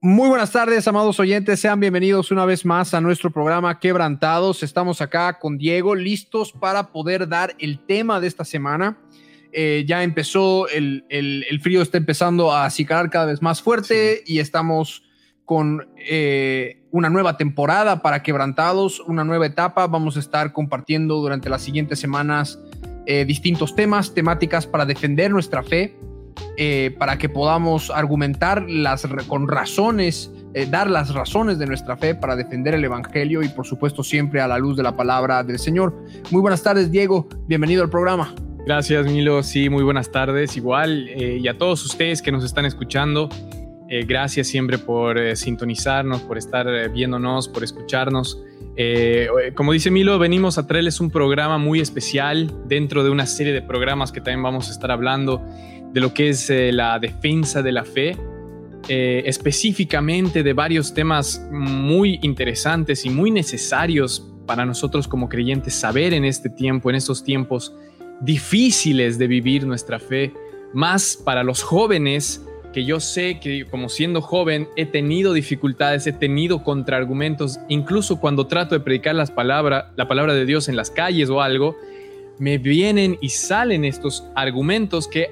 Muy buenas tardes, amados oyentes. Sean bienvenidos una vez más a nuestro programa Quebrantados. Estamos acá con Diego, listos para poder dar el tema de esta semana. Eh, ya empezó, el, el- el frío está empezando a acicalar cada vez más fuerte y estamos con eh, una nueva temporada para Quebrantados, una nueva etapa. Vamos a estar compartiendo durante las siguientes semanas eh, distintos temas, temáticas para defender nuestra fe, eh, para que podamos argumentar las, con razones, eh, dar las razones de nuestra fe para defender el Evangelio y por supuesto siempre a la luz de la palabra del Señor. Muy buenas tardes, Diego. Bienvenido al programa. Gracias, Milo. Sí, muy buenas tardes. Igual, eh, y a todos ustedes que nos están escuchando, eh, gracias siempre por eh, sintonizarnos, por estar eh, viéndonos, por escucharnos. Como dice Milo, venimos a traerles un programa muy especial dentro de una serie de programas que también vamos a estar hablando de lo que es eh, la defensa de la fe, eh, específicamente de varios temas muy interesantes y muy necesarios para nosotros como creyentes saber en este tiempo, en estos tiempos difíciles de vivir nuestra fe, más para los jóvenes, que yo sé que como siendo joven he tenido dificultades, he tenido contraargumentos, incluso cuando trato de predicar las palabras, la palabra de Dios en las calles o algo, me vienen y salen estos argumentos que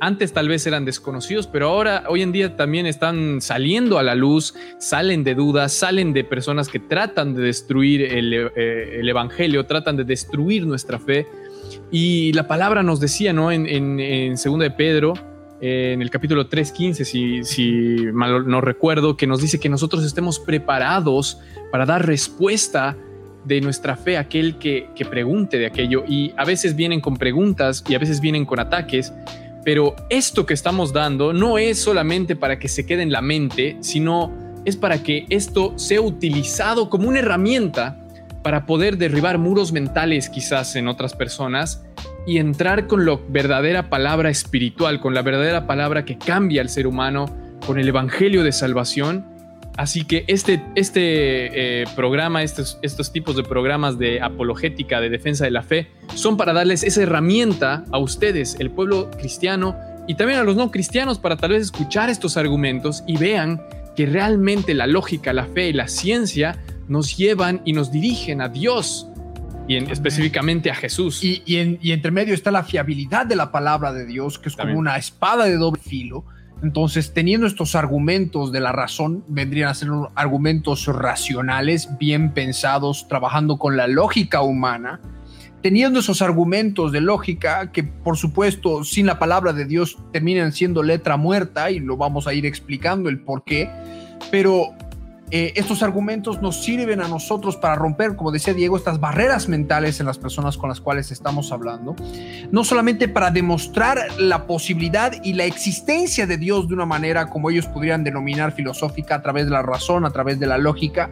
antes tal vez eran desconocidos, pero ahora, hoy en día también están saliendo a la luz, salen de dudas, salen de personas que tratan de destruir el, eh, el Evangelio, tratan de destruir nuestra fe. Y la palabra nos decía, ¿no? En, en, en 2 de Pedro, eh, en el capítulo 3.15, si, si mal no recuerdo, que nos dice que nosotros estemos preparados para dar respuesta de nuestra fe a aquel que, que pregunte de aquello. Y a veces vienen con preguntas y a veces vienen con ataques, pero esto que estamos dando no es solamente para que se quede en la mente, sino es para que esto sea utilizado como una herramienta para poder derribar muros mentales quizás en otras personas y entrar con la verdadera palabra espiritual, con la verdadera palabra que cambia al ser humano, con el Evangelio de salvación. Así que este, este eh, programa, estos, estos tipos de programas de apologética, de defensa de la fe, son para darles esa herramienta a ustedes, el pueblo cristiano, y también a los no cristianos, para tal vez escuchar estos argumentos y vean que realmente la lógica, la fe y la ciencia nos llevan y nos dirigen a Dios y en, específicamente a Jesús. Y, y, en, y entre medio está la fiabilidad de la palabra de Dios, que es También. como una espada de doble filo. Entonces, teniendo estos argumentos de la razón, vendrían a ser argumentos racionales, bien pensados, trabajando con la lógica humana, teniendo esos argumentos de lógica que, por supuesto, sin la palabra de Dios terminan siendo letra muerta y lo vamos a ir explicando el por qué, pero eh, estos argumentos nos sirven a nosotros para romper, como decía Diego, estas barreras mentales en las personas con las cuales estamos hablando, no solamente para demostrar la posibilidad y la existencia de Dios de una manera como ellos podrían denominar filosófica a través de la razón, a través de la lógica,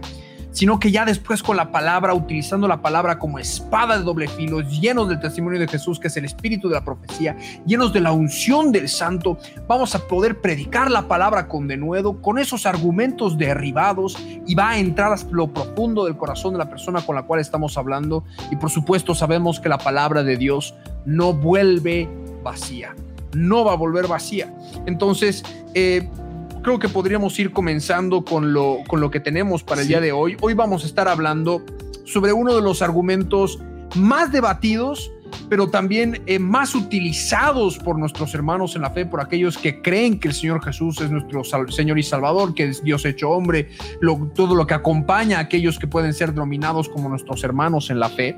sino que ya después con la palabra, utilizando la palabra como espada de doble filo, llenos del testimonio de Jesús, que es el espíritu de la profecía, llenos de la unción del santo, vamos a poder predicar la palabra con denuedo, con esos argumentos derribados, y va a entrar lo profundo del corazón de la persona con la cual estamos hablando. Y por supuesto sabemos que la palabra de Dios no vuelve vacía, no va a volver vacía. Entonces, eh, creo que podríamos ir comenzando con lo, con lo que tenemos para el Sí. día de hoy. Hoy vamos a estar hablando sobre uno de los argumentos más debatidos, pero también eh, más utilizados por nuestros hermanos en la fe, por aquellos que creen que el Señor Jesús es nuestro Señor y Salvador, que es Dios hecho hombre, lo- todo lo que acompaña a aquellos que pueden ser denominados como nuestros hermanos en la fe,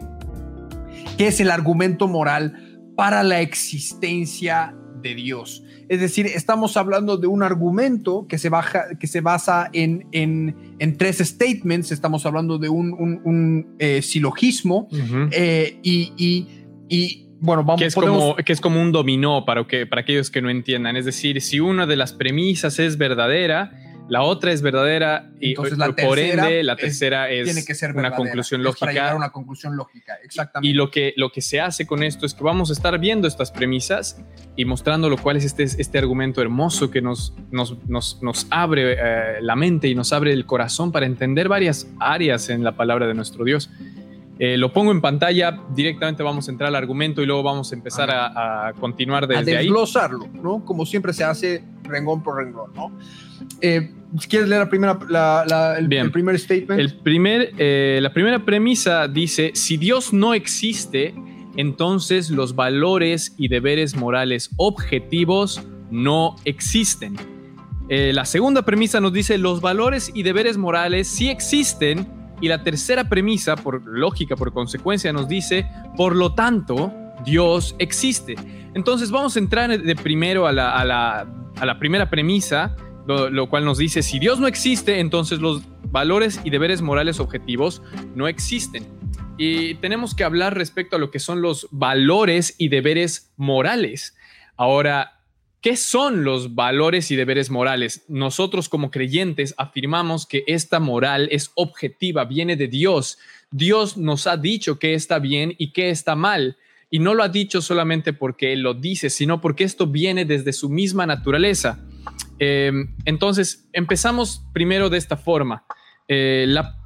que es el argumento moral para la existencia de Dios. Es decir, estamos hablando de un argumento que se, baja, que se basa en, en, en tres statements, estamos hablando de un, un, un eh, silogismo eh, y, y, y, bueno, vamos que es, podemos- como, que es como un dominó para, que, para aquellos que no entiendan. Es decir, si una de las premisas es verdadera, la otra es verdadera y Entonces, la por tercera ende la tercera es, Tiene que ser una conclusión Es Para llegar a lógica. una conclusión lógica, exactamente. Y lo que, lo que se hace con esto es que vamos a estar viendo estas premisas y mostrando lo cual es este, este argumento hermoso que nos, nos, nos, nos abre eh, la mente y nos abre el corazón para entender varias áreas en la palabra de nuestro Dios. Eh, lo pongo en pantalla, directamente vamos a entrar al argumento y luego vamos a empezar a, a continuar a desde ahí. desglosarlo, ¿no? Como siempre se hace renglón por renglón, ¿no? Eh, ¿Quieres leer la primera, la- la- el, Bien. el primer statement? El primer, eh, la primera premisa dice, si Dios no existe, entonces los valores y deberes morales objetivos no existen. Eh, la segunda premisa nos dice, los valores y deberes morales sí existen. Y la tercera premisa, por lógica, por consecuencia, nos dice, por lo tanto, Dios existe. Entonces vamos a entrar de primero a la, primera premisa, lo cual nos dice, si Dios no existe, entonces los valores y deberes morales objetivos no existen. Y tenemos que hablar respecto a lo que son los valores y deberes morales. Ahora, ¿qué son los valores y deberes morales? Nosotros como creyentes afirmamos que esta moral es objetiva, viene de Dios. Dios nos ha dicho que está bien y que está mal. Y no lo ha dicho solamente porque Él lo dice, sino porque esto viene desde su misma naturaleza. Eh, entonces, empezamos primero de esta forma. Eh, la,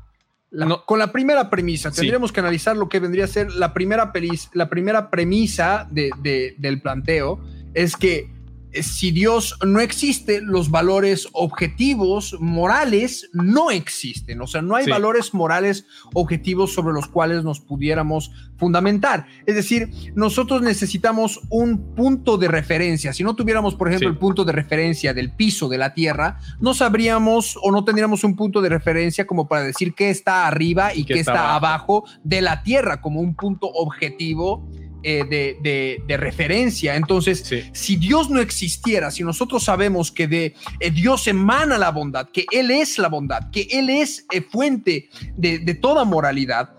La- no- con la primera premisa, Sí. tendríamos que analizar lo que vendría a ser la primera, pelis- la primera premisa de- de- del planteo, es que si Dios no existe, los valores objetivos morales no existen. O sea, no hay Sí. valores morales objetivos sobre los cuales nos pudiéramos fundamentar. Es decir, nosotros necesitamos un punto de referencia. Si no tuviéramos, por ejemplo, Sí. el punto de referencia del piso de la Tierra, no sabríamos o no tendríamos un punto de referencia como para decir qué está arriba y qué qué está está, abajo de la Tierra como un punto objetivo eh, de, de- de referencia. Entonces, sí. si Dios no existiera, si nosotros sabemos que de eh, Dios emana la bondad, que Él es la bondad, que Él es eh, fuente de, de toda moralidad,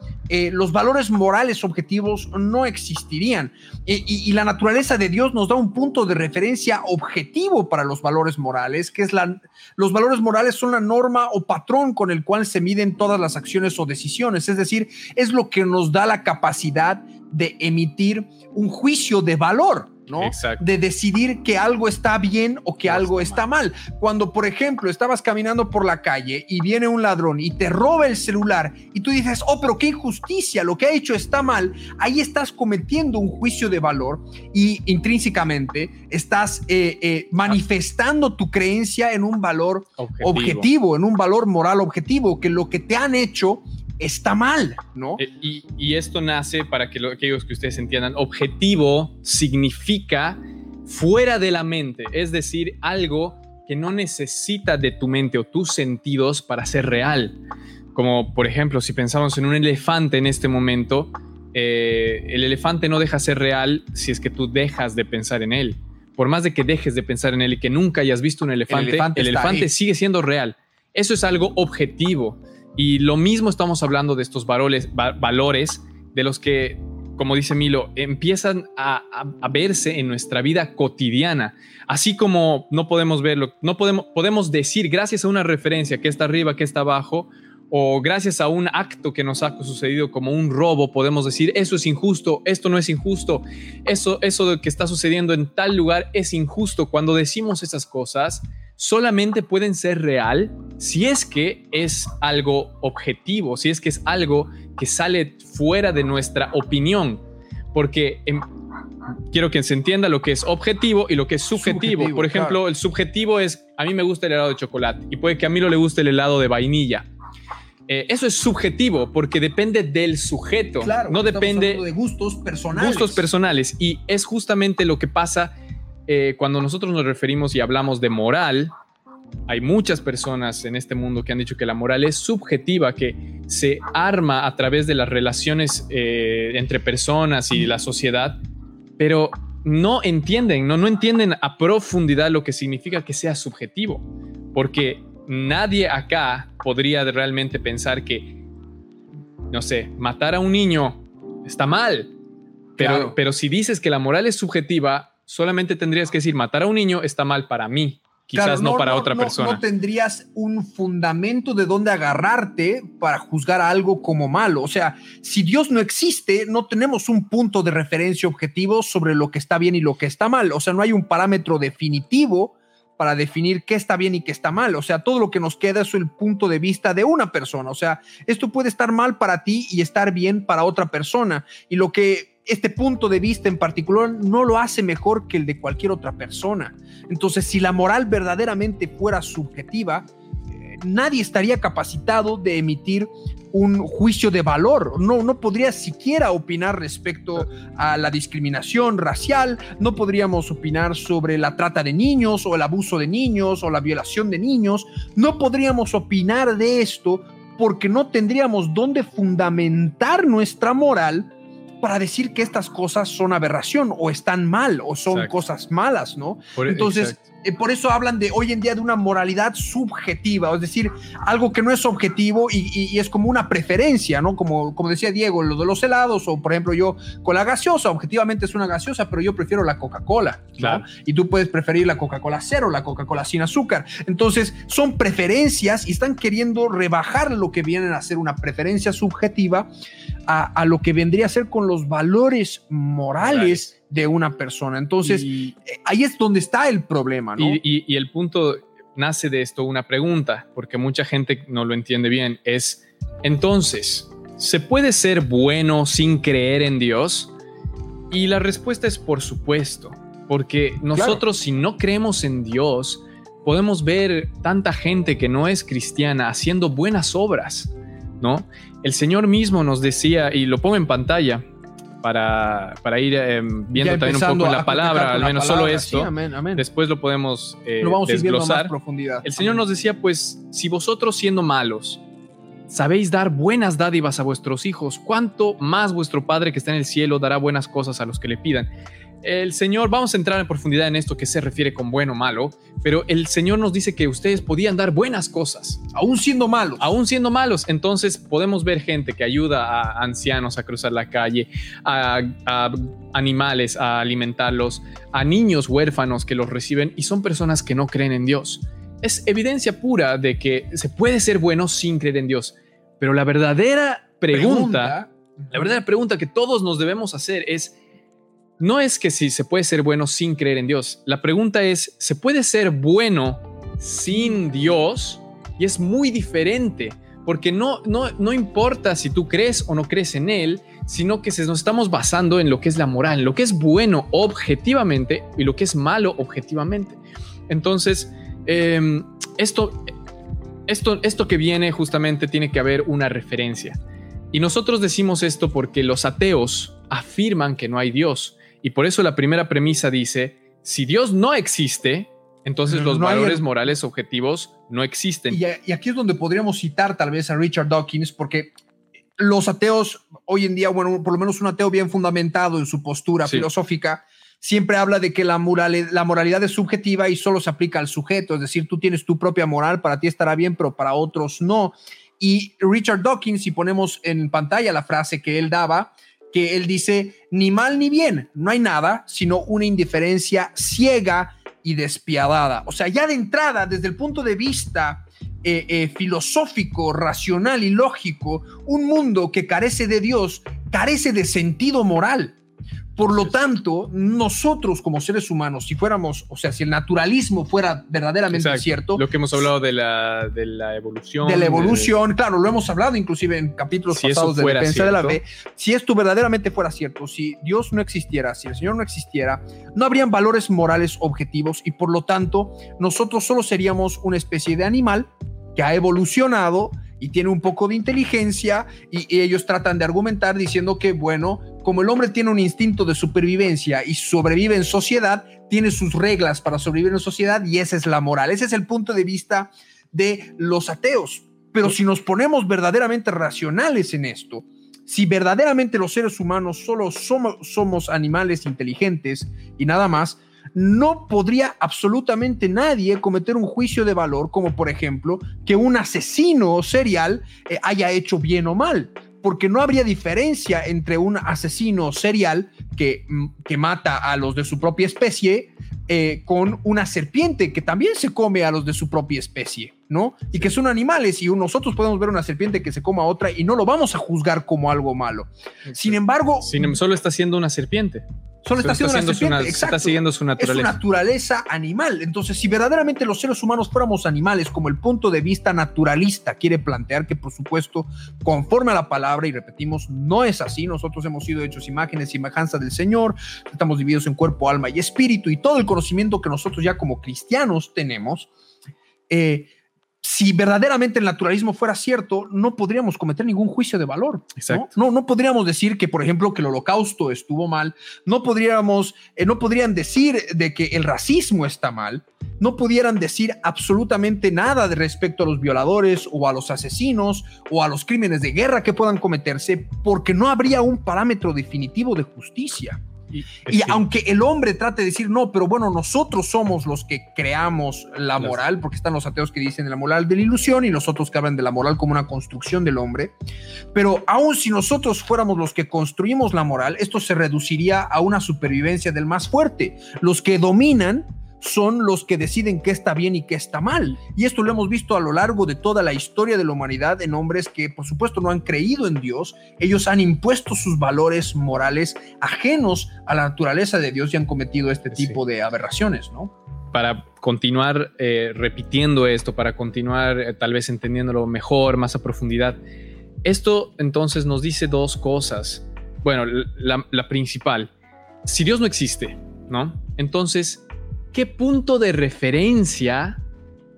los valores morales objetivos no existirían. Y, y la naturaleza de Dios nos da un punto de referencia objetivo para los valores morales, que es la... Los valores morales son la norma o patrón con el cual se miden todas las acciones o decisiones. Es decir, es lo que nos da la capacidad de emitir un juicio de valor. ¿no? Exacto. De decidir que algo está bien o que algo está está mal. Cuando, por ejemplo, estabas caminando por la calle y viene un ladrón y te roba el celular y tú dices, oh, pero qué injusticia, lo que ha hecho está mal, ahí estás cometiendo un juicio de valor y intrínsecamente estás eh, eh, manifestando tu creencia en un valor objetivo, en un valor moral objetivo, que lo que te han hecho está mal, ¿no? Eh, Y, y esto nace, para que lo- aquellos que ustedes entiendan, objetivo significa fuera de la mente, es decir, algo que no necesita de tu mente o tus sentidos para ser real. Como por ejemplo, si pensamos en un elefante en este momento, eh, el elefante no deja ser real si es que tú dejas de pensar en él. Por más de que dejes de pensar en él y que nunca hayas visto un elefante, el elefante sigue siendo real. Eso es algo objetivo. Y lo mismo estamos hablando de estos valores, va- valores de los que, como dice Milo, empiezan a, a- verse en nuestra vida cotidiana. Así como no podemos verlo, no podemos, podemos decir gracias a una referencia que está arriba, que está abajo, o gracias a un acto que nos ha sucedido como un robo, podemos decir eso es injusto, esto no es injusto, eso, eso que está sucediendo en tal lugar es injusto. Cuando decimos esas cosas, solamente pueden ser real si es que es algo objetivo, si es que es algo que sale fuera de nuestra opinión, porque em, quiero que se entienda lo que es objetivo y lo que es subjetivo. Subjetivo, Por ejemplo, claro. el subjetivo es, a mí me gusta el helado de chocolate y puede que a mí no le guste el helado de vainilla. Eh, eso es subjetivo porque depende del sujeto, Claro, no depende de gustos personales. gustos personales. Y es justamente lo que pasa eh, cuando nosotros nos referimos y hablamos de moral. Hay muchas personas en este mundo que han dicho que la moral es subjetiva, que se arma a través de las relaciones eh, entre personas y la sociedad, pero no entienden, no, no entienden a profundidad lo que significa que sea subjetivo, porque nadie acá podría realmente pensar que, no sé, matar a un niño está mal, pero, Claro. pero si dices que la moral es subjetiva, solamente tendrías que decir matar a un niño está mal para mí. quizás no, para otra persona. No tendrías un fundamento de dónde agarrarte para juzgar algo como malo. O sea, si Dios no existe, no tenemos un punto de referencia objetivo sobre lo que está bien y lo que está mal. O sea, no hay un parámetro definitivo para definir qué está bien y qué está mal. O sea, todo lo que nos queda es el punto de vista de una persona. O sea, esto puede estar mal para ti y estar bien para otra persona. Y lo que este punto de vista en particular no lo hace mejor que el de cualquier otra persona. Entonces, si la moral verdaderamente fuera subjetiva, eh, nadie estaría capacitado de emitir un juicio de valor. No, no podría siquiera opinar respecto a la discriminación racial, no podríamos opinar sobre la trata de niños o el abuso de niños o la violación de niños, no podríamos opinar de esto porque no tendríamos dónde fundamentar nuestra moral para decir que estas cosas son aberración o están mal o son cosas malas, ¿no? E- Entonces, eh, por eso hablan de hoy en día de una moralidad subjetiva, es decir, algo que no es objetivo y, es como una preferencia, ¿no? Como, como decía Diego, lo de los helados o por ejemplo yo con la gaseosa, objetivamente es una gaseosa, pero yo prefiero la Coca-Cola, ¿no? Y tú puedes preferir la Coca-Cola cero, la Coca-Cola sin azúcar. Entonces, son preferencias y están queriendo rebajar lo que vienen a ser una preferencia subjetiva a, lo que vendría a ser con los valores morales, de una persona. Entonces, eh, ahí es donde está el problema, ¿no? Y, el punto nace de esto una pregunta, porque mucha gente no lo entiende bien, es, entonces, ¿se puede ser bueno sin creer en Dios? Y la respuesta es por supuesto, porque nosotros si no creemos en Dios, podemos ver tanta gente que no es cristiana haciendo buenas obras, ¿no? El Señor mismo nos decía, y lo pongo en pantalla, para, para ir em, viendo también un poco la palabra, al menos solo esto. Después lo podemos eh, desglosar. El Señor nos decía, pues, si vosotros siendo malos sabéis dar buenas dádivas a vuestros hijos, ¿cuánto más vuestro Padre que está en el cielo dará buenas cosas a los que le pidan? El Señor, vamos a entrar en profundidad en esto que se refiere con bueno o malo, pero el Señor nos dice que ustedes podían dar buenas cosas. Aún siendo malos. Aún siendo malos. Entonces podemos ver gente que ayuda a ancianos a cruzar la calle, a, animales a alimentarlos, a niños huérfanos que los reciben y son personas que no creen en Dios. Es evidencia pura de que se puede ser bueno sin creer en Dios. Pero la verdadera pregunta, pregunta. la verdadera pregunta que todos nos debemos hacer es, no es que si se puede ser bueno sin creer en Dios. La pregunta es, ¿se puede ser bueno sin Dios? Y es muy diferente, porque no, no, no importa si tú crees o no crees en Él, sino que nos estamos basando en lo que es la moral, en lo que es bueno objetivamente y lo que es malo objetivamente. Entonces, em, esto, esto, esto que viene justamente tiene que haber una referencia. Y nosotros decimos esto porque los ateos afirman que no hay Dios y por eso la primera premisa dice, si Dios no existe, entonces los valores morales objetivos no existen. Y, aquí es donde podríamos citar tal vez a Richard Dawkins, porque los ateos hoy en día, bueno, por lo menos un ateo bien fundamentado en su postura filosófica, siempre habla de que la, la moralidad es subjetiva y solo se aplica al sujeto, es decir, tú tienes tu propia moral, para ti estará bien, pero para otros no. Y Richard Dawkins, si ponemos en pantalla la frase que él daba, que él dice, ni mal ni bien, no hay nada, sino una indiferencia ciega y despiadada. O sea, ya de entrada, desde el punto de vista eh, eh, filosófico, racional y lógico, un mundo que carece de Dios carece de sentido moral. Por lo tanto, nosotros como seres humanos, si fuéramos, o sea, si el naturalismo fuera verdaderamente cierto. Lo que hemos hablado de la, de la evolución. De la evolución, claro, lo hemos hablado inclusive en capítulos pasados de Defensa de la Fe. Si esto verdaderamente fuera cierto, si Dios no existiera, si el Señor no existiera, no habrían valores morales objetivos y por lo tanto nosotros solo seríamos una especie de animal que ha evolucionado y tiene un poco de inteligencia y, ellos tratan de argumentar diciendo que, bueno, como el hombre tiene un instinto de supervivencia y sobrevive en sociedad, tiene sus reglas para sobrevivir en sociedad y esa es la moral. Ese es el punto de vista de los ateos. Pero si nos ponemos verdaderamente racionales en esto, si verdaderamente los seres humanos solo somos, animales inteligentes y nada más, no podría absolutamente nadie cometer un juicio de valor, como por ejemplo que un asesino serial eh, haya hecho bien o mal, porque no habría diferencia entre un asesino serial que, mm, que mata a los de su propia especie eh, con una serpiente que también se come a los de su propia especie, ¿no? Y que son animales y nosotros podemos ver una serpiente que se coma a otra y no lo vamos a juzgar como algo malo. Sin embargo... Sin, solo está siendo una serpiente. Solo está, haciendo una serpiente, está siguiendo su naturaleza. Es su naturaleza animal. Entonces, si verdaderamente los seres humanos fuéramos animales, como el punto de vista naturalista quiere plantear, que por supuesto, conforme a la palabra, y repetimos, no es así. Nosotros hemos sido hechos imágenes y semejanza del Señor, estamos divididos en cuerpo, alma y espíritu, y todo el conocimiento que nosotros ya como cristianos tenemos. Eh, si verdaderamente el naturalismo fuera cierto, no podríamos cometer ningún juicio de valor. ¿no? No, podríamos decir que, por ejemplo, que el holocausto estuvo mal. No podríamos, eh, no podrían decir de que el racismo está mal. No pudieran decir absolutamente nada de respecto a los violadores o a los asesinos o a los crímenes de guerra que puedan cometerse, porque no habría un parámetro definitivo de justicia. Y, aunque el hombre trate de decir, no, pero bueno, nosotros somos los que creamos la moral, porque están los ateos que dicen la moral de la ilusión y los otros que hablan de la moral como una construcción del hombre, pero aun si nosotros fuéramos los que construimos la moral, esto se reduciría a una supervivencia del más fuerte. Los que dominan son los que deciden qué está bien y qué está mal. Y esto lo hemos visto a lo largo de toda la historia de la humanidad en hombres que por supuesto no han creído en Dios, ellos han impuesto sus valores morales ajenos a la naturaleza de Dios y han cometido este tipo de aberraciones, ¿no? Para continuar eh, repitiendo esto, para continuar eh, tal vez entendiéndolo mejor, más a profundidad, esto entonces nos dice dos cosas. Bueno, la, la principal, si Dios no existe, ¿no? Entonces, ¿qué punto de referencia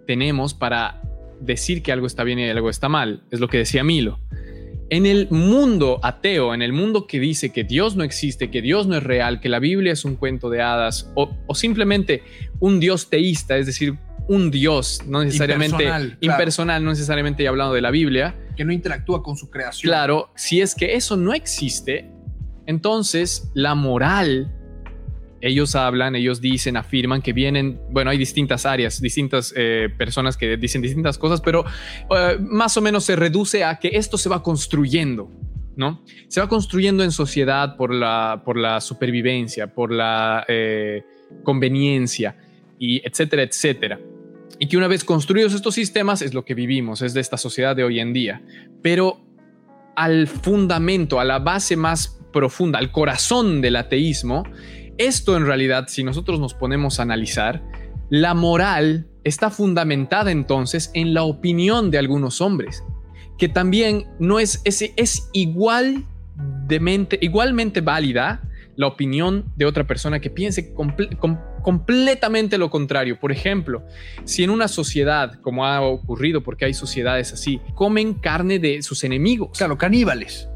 tenemos para decir que algo está bien y algo está mal? Es lo que decía Milo. En el mundo ateo, en el mundo que dice que Dios no existe, que Dios no es real, que la Biblia es un cuento de hadas o, simplemente un Dios teísta, es decir, un Dios, no necesariamente impersonal, no necesariamente hablando de la Biblia. Que no interactúa con su creación. Claro, si es que eso no existe, entonces la moral ellos hablan, ellos dicen, afirman que vienen, bueno, hay distintas áreas, distintas eh, personas que dicen distintas cosas, pero eh, más o menos se reduce a que esto se va construyendo, ¿no? Se va construyendo en sociedad por la, por la supervivencia, por la eh, conveniencia, y etcétera, etcétera. Y que una vez construidos estos sistemas es lo que vivimos, es de esta sociedad de hoy en día. Pero al fundamento, a la base más profunda, al corazón del ateísmo, esto en realidad, si nosotros nos ponemos a analizar, la moral está fundamentada entonces en la opinión de algunos hombres, que también no es, es, es igual igualmente válida la opinión de otra persona que piense completamente lo contrario. Por ejemplo, si en una sociedad, como ha ocurrido, porque hay sociedades así, comen carne de sus enemigos. Claro, caníbales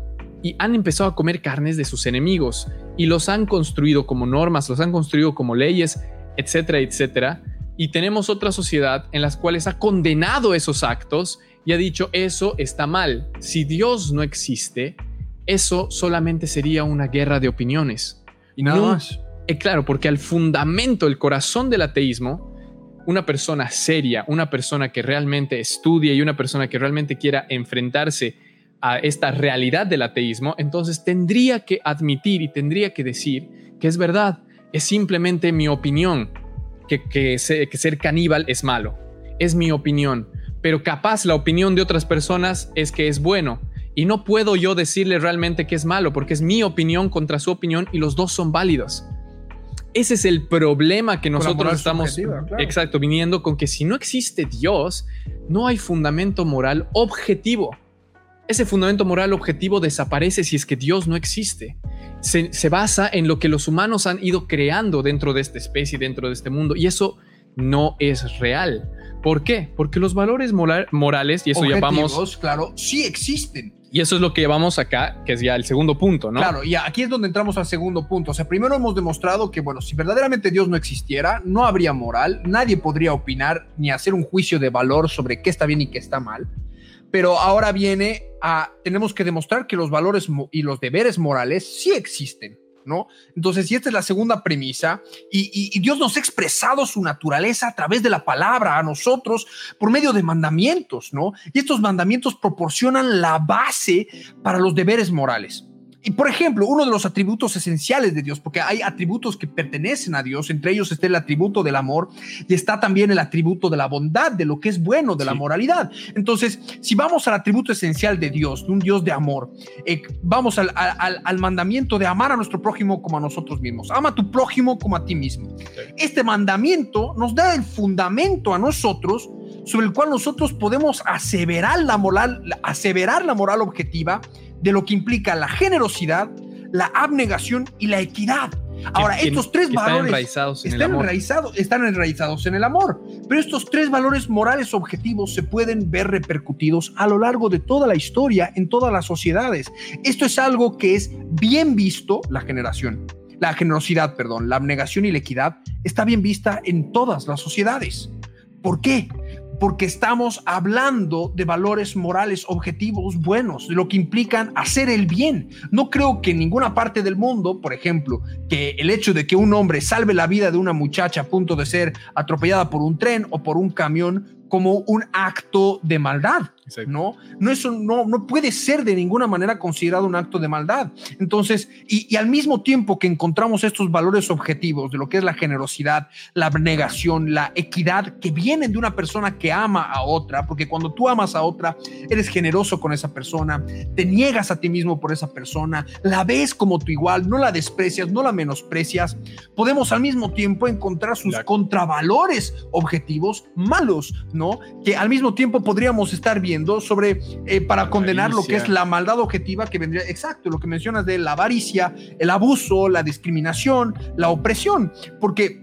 y han empezado a comer carnes de sus enemigos y los han construido como normas, los han construido como leyes, etcétera, etcétera. Y tenemos otra sociedad en las cuales ha condenado esos actos y ha dicho eso está mal. Si Dios no existe, eso solamente sería una guerra de opiniones. Y nada más. Eh, claro, porque al fundamento, el corazón del ateísmo, una persona seria, una persona que realmente estudie y una persona que realmente quiera enfrentarse a esta realidad del ateísmo, entonces tendría que admitir y tendría que decir que es verdad, es simplemente mi opinión, que, que, ser caníbal es malo, es mi opinión, pero capaz la opinión de otras personas es que es bueno. Y no puedo yo decirle realmente que es malo, porque es mi opinión contra su opinión y los dos son válidos. Ese es el problema que nosotros estamos exacto viniendo con que si no existe Dios, no hay fundamento moral objetivo ese fundamento moral objetivo desaparece si es que Dios no existe. Se, basa en lo que los humanos han ido creando dentro de esta especie, dentro de este mundo, y eso no es real. ¿Por qué? Porque los valores morales, y eso ya vamos... Claro, sí existen. Y eso es lo que llevamos acá, que es ya el segundo punto, ¿no? Claro, y aquí es donde entramos al segundo punto. O sea, primero hemos demostrado que, bueno, si verdaderamente Dios no existiera, no habría moral, nadie podría opinar ni hacer un juicio de valor sobre qué está bien y qué está mal pero ahora viene a, tenemos que demostrar que los valores y los deberes morales sí existen. ¿No? Entonces, y esta es la segunda premisa, y, Dios nos ha expresado su naturaleza a través de la palabra a nosotros por medio de mandamientos, ¿no? Y estos mandamientos proporcionan la base para los deberes morales. Y por ejemplo, uno de los atributos esenciales de Dios, porque hay atributos que pertenecen a Dios, entre ellos está el atributo del amor y está también el atributo de la bondad, de lo que es bueno, de la moralidad. Entonces, si vamos al atributo esencial de Dios, de un Dios de amor, eh, vamos al, al, mandamiento de amar a nuestro prójimo como a nosotros mismos. Ama a tu prójimo como a ti mismo. Este mandamiento nos da el fundamento a nosotros sobre el cual nosotros podemos aseverar la moral, aseverar la moral objetiva de lo que implica la generosidad, la abnegación y la equidad. Ahora, estos tres valores están enraizados, en están, el amor. Enraizados, están enraizados en el amor, pero estos tres valores morales objetivos se pueden ver repercutidos a lo largo de toda la historia en todas las sociedades. Esto es algo que es bien visto, la generación, la generosidad, perdón, la abnegación y la equidad está bien vista en todas las sociedades. ¿Por qué? Porque estamos hablando de valores morales objetivos buenos, de lo que implican hacer el bien. No creo que en ninguna parte del mundo, por ejemplo, que el hecho de que un hombre salve la vida de una muchacha a punto de ser atropellada por un tren o por un camión como un acto de maldad. ¿No? No, eso no, no puede ser de ninguna manera considerado un acto de maldad. Entonces, y, al mismo tiempo que encontramos estos valores objetivos de lo que es la generosidad, la abnegación, la equidad, que vienen de una persona que ama a otra, porque cuando tú amas a otra, eres generoso con esa persona, te niegas a ti mismo por esa persona, la ves como tu igual, no la desprecias, no la menosprecias, podemos al mismo tiempo encontrar sus contravalores objetivos malos, ¿no? Que al mismo tiempo podríamos estar sobre eh, para condenar lo que es la maldad objetiva que vendría, exacto, lo que mencionas de la avaricia, el abuso, la discriminación, la opresión, porque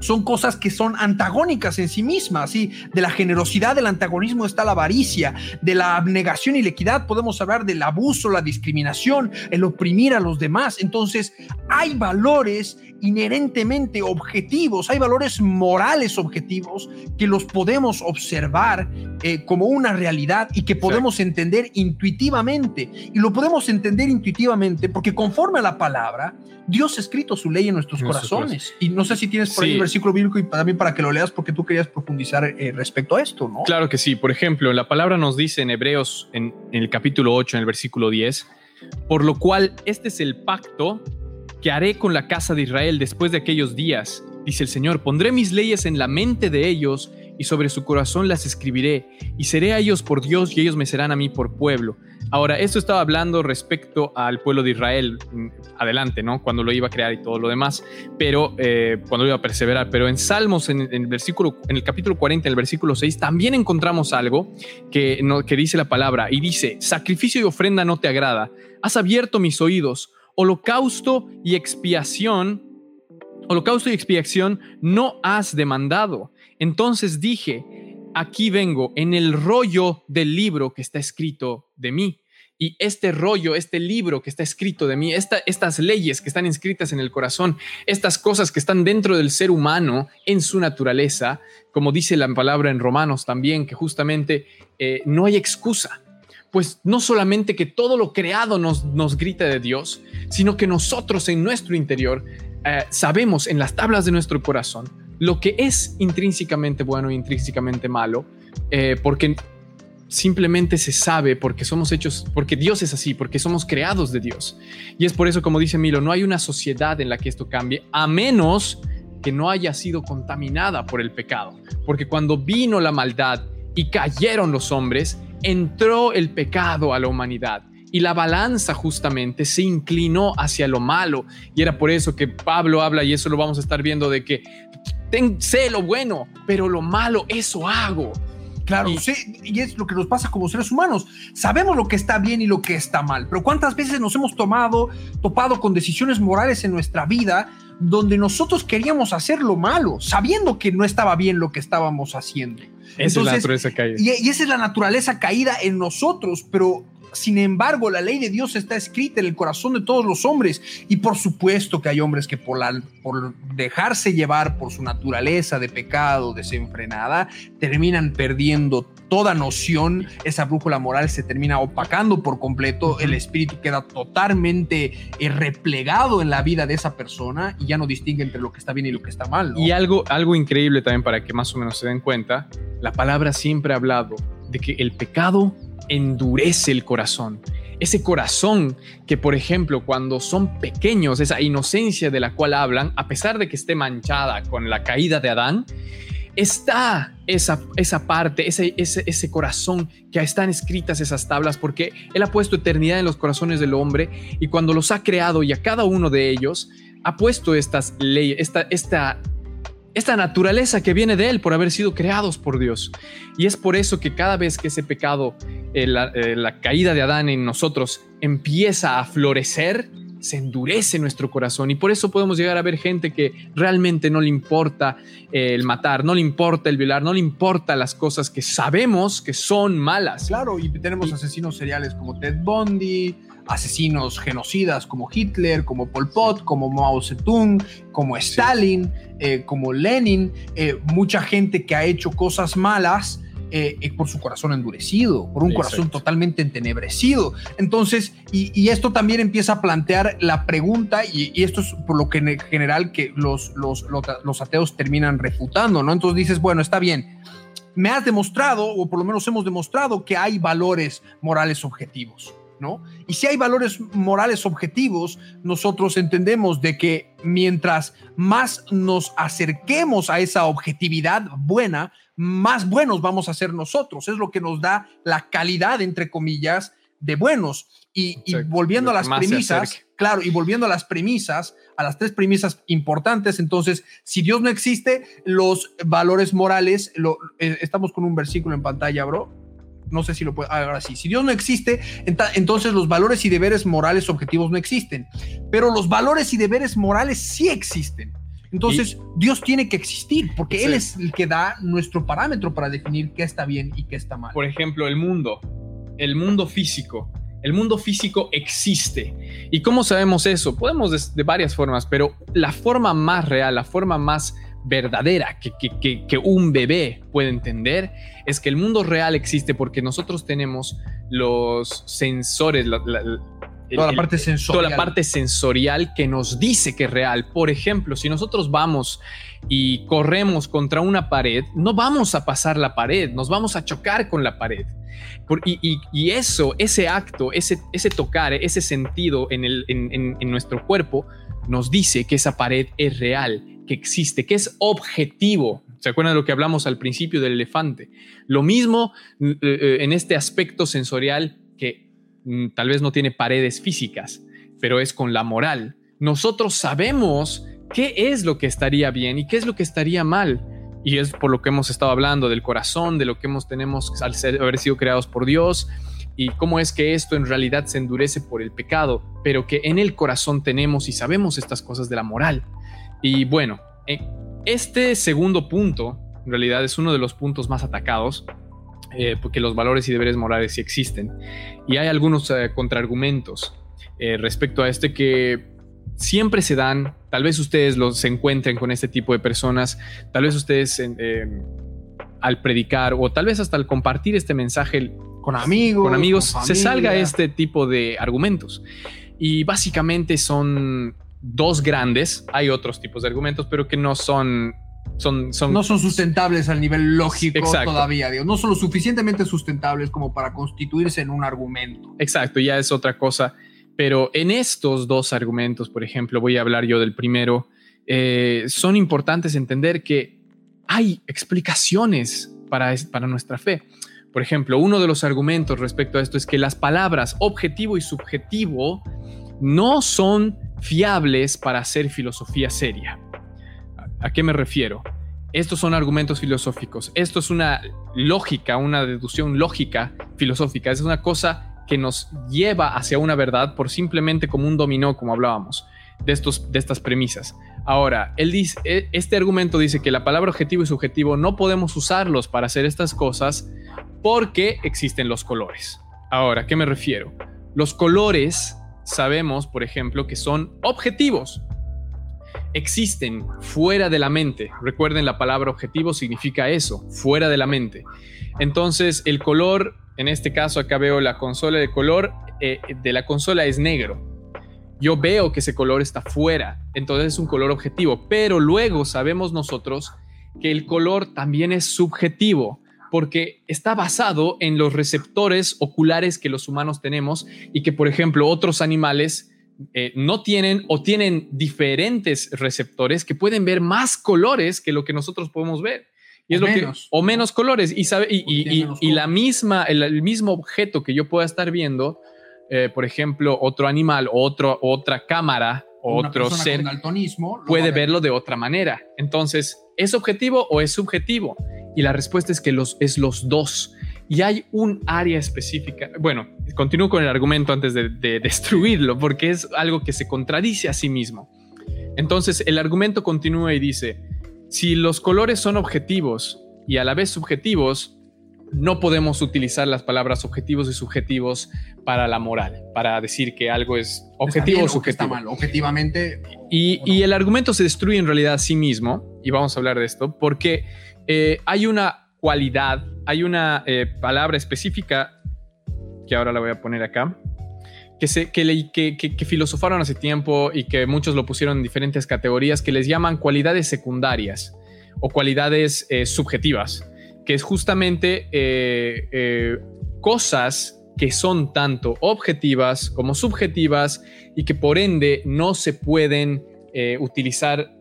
son cosas que son antagónicas en sí mismas, ¿sí? De la generosidad, del antagonismo está la avaricia, de la abnegación y la equidad podemos hablar del abuso, la discriminación, el oprimir a los demás. Entonces, hay valores inherentemente objetivos, hay valores morales objetivos que los podemos observar eh, como una realidad y que podemos entender intuitivamente. Y lo podemos entender intuitivamente porque conforme a la palabra, Dios ha escrito su ley en nuestros corazones. Y no sé si tienes por ahí versículo bíblico y también para que lo leas porque tú querías profundizar eh, respecto a esto, ¿no? Claro que sí. Por ejemplo, la palabra nos dice en Hebreos, en, en el capítulo 8, en el versículo 10, por lo cual este es el pacto que haré con la casa de Israel después de aquellos días, dice el Señor, pondré mis leyes en la mente de ellos y sobre su corazón las escribiré, y seré a ellos por Dios y ellos me serán a mí por pueblo. Ahora, esto estaba hablando respecto al pueblo de Israel, mm, adelante, ¿no? Cuando lo iba a crear y todo lo demás, pero eh, cuando lo iba a perseverar. Pero en Salmos, en, el versículo, en el capítulo 40, en el versículo 6, también encontramos algo que, que dice la palabra y dice, sacrificio y ofrenda no te agrada, has abierto mis oídos, holocausto y expiación, holocausto y expiación no has demandado. Entonces dije, aquí vengo en el rollo del libro que está escrito de mí. Y este rollo, este libro que está escrito de mí, estas leyes que están inscritas en el corazón, estas cosas que están dentro del ser humano en su naturaleza, como dice la palabra en Romanos también, que justamente eh, no hay excusa pues no solamente que todo lo creado nos, grita de Dios, sino que nosotros en nuestro interior eh, sabemos en las tablas de nuestro corazón lo que es intrínsecamente bueno e intrínsecamente malo, eh, porque simplemente se sabe porque somos hechos, porque Dios es así, porque somos creados de Dios. Y es por eso, como dice Milo, no hay una sociedad en la que esto cambie, a menos que no haya sido contaminada por el pecado. Porque cuando vino la maldad y cayeron los hombres, entró el pecado a la humanidad y la balanza justamente se inclinó hacia lo malo. Y era por eso que Pablo habla, y eso lo vamos a estar viendo, de que sé lo bueno, pero lo malo, eso hago. Claro, y, sí, y es lo que nos pasa como seres humanos. Sabemos lo que está bien y lo que está mal, pero ¿cuántas veces nos hemos tomado, topado con decisiones morales en nuestra vida donde nosotros queríamos hacer lo malo, sabiendo que no estaba bien lo que estábamos haciendo? Esa es la naturaleza caída. Y, y esa es la naturaleza caída en nosotros, pero sin embargo, la ley de Dios está escrita en el corazón de todos los hombres. Y por supuesto que hay hombres que por, por dejarse llevar por su naturaleza de pecado desenfrenada, terminan perdiendo toda noción. Esa brújula moral se termina opacando por completo. El espíritu queda totalmente eh, replegado en la vida de esa persona y ya no distingue entre lo que está bien y lo que está mal. Y algo, algo increíble también para que más o menos se den cuenta, la palabra siempre ha hablado de que el pecado endurece el corazón. ese corazón que, por ejemplo, cuando son pequeños, esa inocencia de la cual hablan, a pesar de que esté manchada con la caída de Adán, está esa, esa parte, ese, ese, ese corazón que están escritas esas tablas, porque Él ha puesto eternidad en los corazones del hombre y cuando los ha creado y a cada uno de ellos, ha puesto estas leyes, esta, esta esta naturaleza que viene de Él por haber sido creados por Dios. Y es por eso que cada vez que ese pecado, eh, eh, la, caída de Adán en nosotros empieza a florecer, se endurece nuestro corazón y por eso podemos llegar a ver gente que realmente no le importa eh, el matar, no le importa el violar, no le importa las cosas que sabemos que son malas. Claro, y tenemos asesinos seriales como Ted Bundy, asesinos genocidas como Hitler, como Pol Pot, como Mao Zedong, como Stalin, eh, como Lenin, eh, mucha gente que ha hecho cosas malas. Eh, por su corazón endurecido, por un corazón totalmente entenebrecido. Entonces, y, esto también empieza a plantear la pregunta, y, esto es por lo que en general que los, los, los, ateos terminan refutando, ¿no? Entonces dices, bueno, está bien, me has demostrado, o por lo menos hemos demostrado, que hay valores morales objetivos. Y si hay valores morales objetivos, nosotros entendemos de que mientras más nos acerquemos a esa objetividad buena, más buenos vamos a ser nosotros. Es lo que nos da la calidad, entre comillas, de buenos. Y, volviendo a las premisas, claro, y volviendo a las premisas, a las tres premisas importantes, entonces, si Dios no existe, los valores morales, lo, eh, estamos con un versículo en pantalla, bro, no sé si lo puedo, ahora sí, si Dios no existe, entonces los valores y deberes morales objetivos no existen, pero los valores y deberes morales sí existen. Entonces, Dios tiene que existir porque Él es el que da nuestro parámetro para definir qué está bien y qué está mal. Por ejemplo, el mundo, el mundo físico. El mundo físico existe. ¿Y cómo sabemos eso? Podemos de varias formas, pero la forma más real, la forma más verdadera que, que, un bebé puede entender es que el mundo real existe porque nosotros tenemos los sensores, toda, la parte sensorial. toda la parte sensorial que nos dice que es real. Por ejemplo, si nosotros vamos y corremos contra una pared, no vamos a pasar la pared, nos vamos a chocar con la pared. y, eso, ese acto, ese, ese tocar, ese sentido en, el, en, en nuestro cuerpo, nos dice que esa pared es real que existe, que es objetivo. ¿Se acuerdan de lo que hablamos al principio del elefante? Lo mismo eh, eh, en este aspecto sensorial que mm, tal vez no tiene paredes físicas, pero es con la moral. Nosotros sabemos qué es lo que estaría bien y qué es lo que estaría mal. Y es por lo que hemos estado hablando del corazón, de lo que hemos tenemos al haber sido creados por Dios y cómo es que esto en realidad se endurece por el pecado, pero que en el corazón tenemos y sabemos estas cosas de la moral. Y bueno, eh, este segundo punto, en realidad, es uno de los puntos más atacados, eh, porque los valores y deberes morales sí existen. Y hay algunos eh, contraargumentos respecto a este que siempre se dan, tal vez ustedes los, se encuentren con este tipo de personas, tal vez ustedes al predicar o tal vez hasta al compartir este mensaje con amigos, con amigos se salga este tipo de argumentos. Y básicamente son dos grandes, hay otros tipos de argumentos, pero que no son son, son, no son sustentables al nivel lógico todavía, no son lo suficientemente sustentables como para constituirse en un argumento. Exacto, ya es otra cosa. Pero en estos dos argumentos, por ejemplo, voy a hablar yo del primero, eh, son importantes entender que hay explicaciones para, para nuestra fe. Por ejemplo, uno de los argumentos respecto a esto es que las palabras objetivo y subjetivo no son fiables para hacer filosofía seria. ¿A qué me refiero? Estos son argumentos filosóficos. Esto es una lógica, una deducción lógica filosófica. Es una cosa que nos lleva hacia una verdad por simplemente como un dominó, como hablábamos, de, estos, de estas premisas. Ahora, él dice, e, este argumento dice que la palabra objetivo y subjetivo no podemos usarlos para hacer estas cosas porque existen los colores. Ahora, ¿a qué me refiero? Los colores sabemos, por ejemplo, que son objetivos. Existen fuera de la mente. Recuerden, la palabra objetivo significa eso, fuera de la mente. Entonces, el color, en este caso acá veo la consola de color eh, de la consola es negro. Yo veo que ese color está fuera, entonces es un color objetivo, pero luego sabemos nosotros que el color también es subjetivo. Porque está basado en los receptores oculares que los humanos tenemos y que, por ejemplo, otros animales eh, no tienen o tienen diferentes receptores que pueden ver más colores que lo que nosotros podemos ver. Y es O lo menos. que, o menos colores. Y, sabe, y, O tiene y- menos y la misma, el, el mismo objeto que yo pueda estar viendo, eh, por ejemplo, otro animal, otro, otra cámara, Una otro ser lo puede ver. verlo de otra manera. Entonces, ¿es objetivo o es subjetivo? Y la respuesta es que los, es los dos. Y hay un área específica. Bueno, continúo con el argumento antes de, de destruirlo, porque es algo que se contradice a sí mismo. Entonces, el argumento continúa y dice, si los colores son objetivos y a la vez subjetivos, no podemos utilizar las palabras objetivos y subjetivos para la moral, para decir que algo es objetivo o o que está subjetivo. mal. Objetivamente, Y, y el argumento se destruye en realidad a sí mismo, y vamos a hablar de esto, porque eh, hay una cualidad, hay una eh, palabra específica, que ahora la voy a poner acá, que, se, que, le- que, filosofaron hace tiempo y que muchos lo pusieron en diferentes categorías, que les llaman cualidades secundarias o cualidades eh, subjetivas, que es justamente cosas que son tanto objetivas como subjetivas y que por ende no se pueden utilizar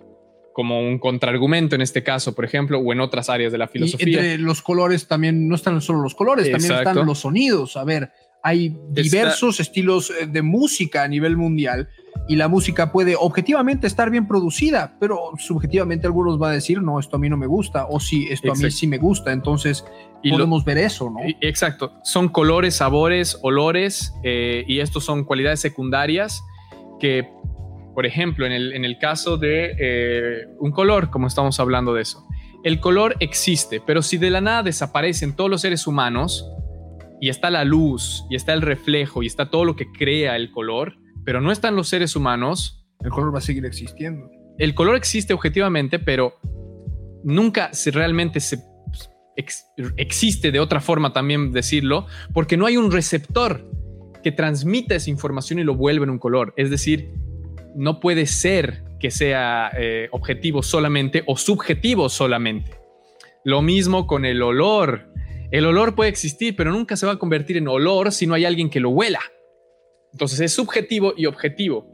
como un contraargumento en este caso, por ejemplo, o en otras áreas de la y filosofía. entre los colores también no están solo los colores, también están los sonidos. A ver, hay diversos estilos eh, de música a nivel mundial y la música puede objetivamente estar bien producida, pero subjetivamente algunos van a decir, no, esto a mí no me gusta, o sí, esto a mí sí me gusta. Entonces Y lo- podemos ver eso, ¿no? Exacto, son colores, sabores, olores eh, y estos son cualidades secundarias que, por ejemplo, en el, en el caso de eh, un color, como estamos hablando de eso, el color existe, pero si de la nada desaparecen todos los seres humanos y está la luz y está el reflejo y está todo lo que crea el color, pero no están los seres humanos, El color va a seguir existiendo. el color existe objetivamente, pero nunca se realmente se ex- existe de otra forma también decirlo, porque no hay un receptor que transmita esa información y lo vuelve en un color. Es decir, no puede ser que sea eh, objetivo solamente o subjetivo solamente. Lo mismo con el olor. El olor puede existir, pero nunca se va a convertir en olor si no hay alguien que lo huela. Entonces es subjetivo y objetivo.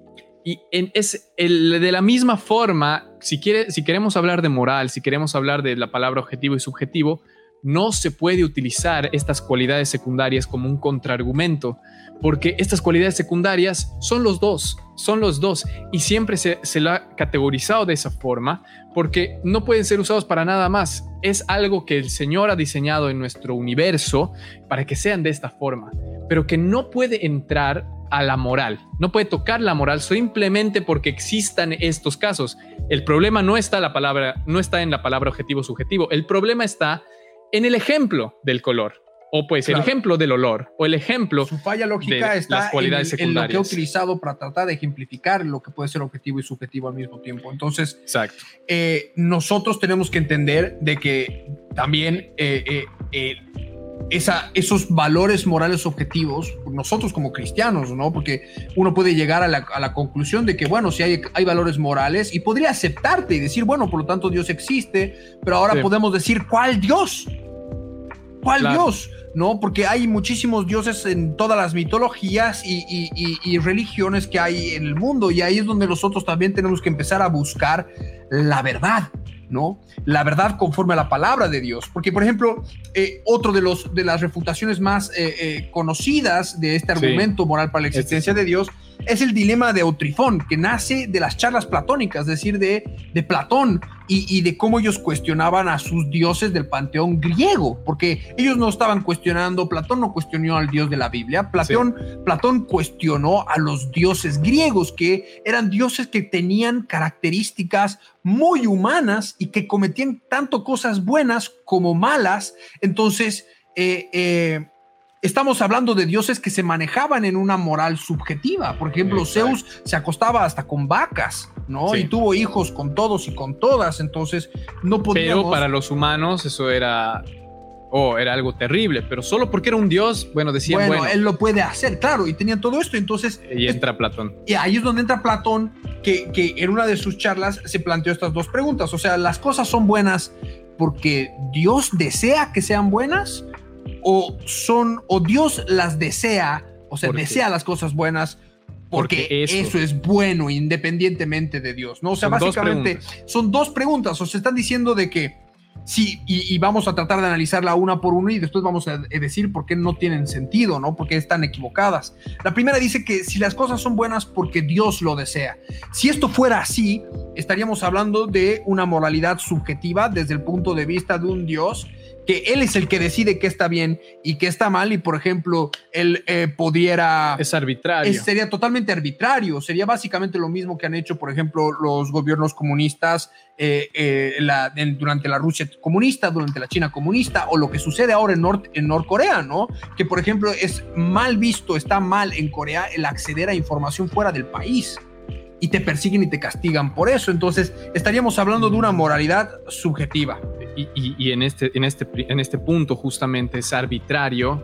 Y en, es de la misma forma, si, si queremos hablar de moral, si queremos hablar de la palabra objetivo y subjetivo, no se puede utilizar estas cualidades secundarias como un contraargumento, porque estas cualidades secundarias son los dos, son los dos, y siempre se, lo ha categorizado de esa forma, porque no pueden ser usados para nada más. Es algo que el Señor ha diseñado en nuestro universo para que sean de esta forma, pero que no puede entrar a la moral, no puede tocar la moral simplemente porque existan estos casos. El problema no está la palabra, no está en la palabra objetivo subjetivo, el problema está en el ejemplo del color, o pues Claro. el ejemplo del olor, o el ejemplo Su falla lógica de está las cualidades en, el- en lo que he utilizado para tratar de ejemplificar lo que puede ser objetivo y subjetivo al mismo tiempo. Entonces, Exacto. eh, nosotros tenemos que entender de que también eh, eh, eh, esa, esos valores morales objetivos, nosotros como cristianos, ¿no? Porque uno puede llegar a la, a la conclusión de que, bueno, si hay, hay valores morales y podría aceptarte y decir, bueno, por lo tanto Dios existe, pero ahora Sí. podemos decir, ¿cuál Dios? ¿Cuál Claro. Dios? ¿No? Porque hay muchísimos dioses en todas las mitologías y, y- y- y religiones que hay en el mundo y ahí es donde nosotros también tenemos que empezar a buscar la verdad, ¿no? La verdad conforme a la palabra de Dios. Porque, por ejemplo, eh, otro de, los, de las refutaciones más eh, eh, conocidas de este Sí. argumento moral para la Este existencia de Dios es el dilema de Eutrifón, que nace de las charlas platónicas, es decir, de, de Platón y, y de cómo ellos cuestionaban a sus dioses del panteón griego, porque ellos no estaban cuestionando, Platón no cuestionó al dios de la Biblia, Platón, Platón cuestionó a los dioses griegos, que eran dioses que tenían características muy humanas y que cometían tanto cosas buenas como malas, entonces... eh, eh, Estamos hablando de dioses que se manejaban en una moral subjetiva. Por ejemplo, Exacto. Zeus se acostaba hasta con vacas, ¿no? Sí. Y tuvo hijos con todos y con todas. Entonces, no podíamos. Pero para los humanos eso era, oh, era algo terrible, pero solo porque era un dios, bueno, decían, bueno, bueno, él lo puede hacer, claro. Y tenían todo esto. Entonces, y entra Platón. y ahí es donde entra Platón, que, que en una de sus charlas se planteó estas dos preguntas. O sea, las cosas son buenas porque Dios desea que sean buenas o son o Dios las desea, o sea, desea las cosas buenas porque, eso. es bueno independientemente de Dios, ¿no? O sea, básicamente son dos preguntas, o se están diciendo de que Sí, y, vamos a tratar de analizarla una por una y después vamos a decir por qué no tienen sentido, ¿no? Porque están equivocadas. La primera dice que si las cosas son buenas porque Dios lo desea. Si esto fuera así, estaríamos hablando de una moralidad subjetiva desde el punto de vista de un Dios que él es el que decide qué está bien y qué está mal y por ejemplo él eh, pudiera es arbitrario sería totalmente arbitrario sería básicamente lo mismo que han hecho por ejemplo los gobiernos comunistas eh, eh, durante la Rusia comunista durante la China comunista o lo que sucede ahora en, Nord, en Norcorea no que por ejemplo es mal visto está mal en Corea el acceder a información fuera del país y te persiguen y te castigan por eso. Entonces, estaríamos hablando de una moralidad subjetiva. Y, en, este, en, este, en este punto justamente es arbitrario,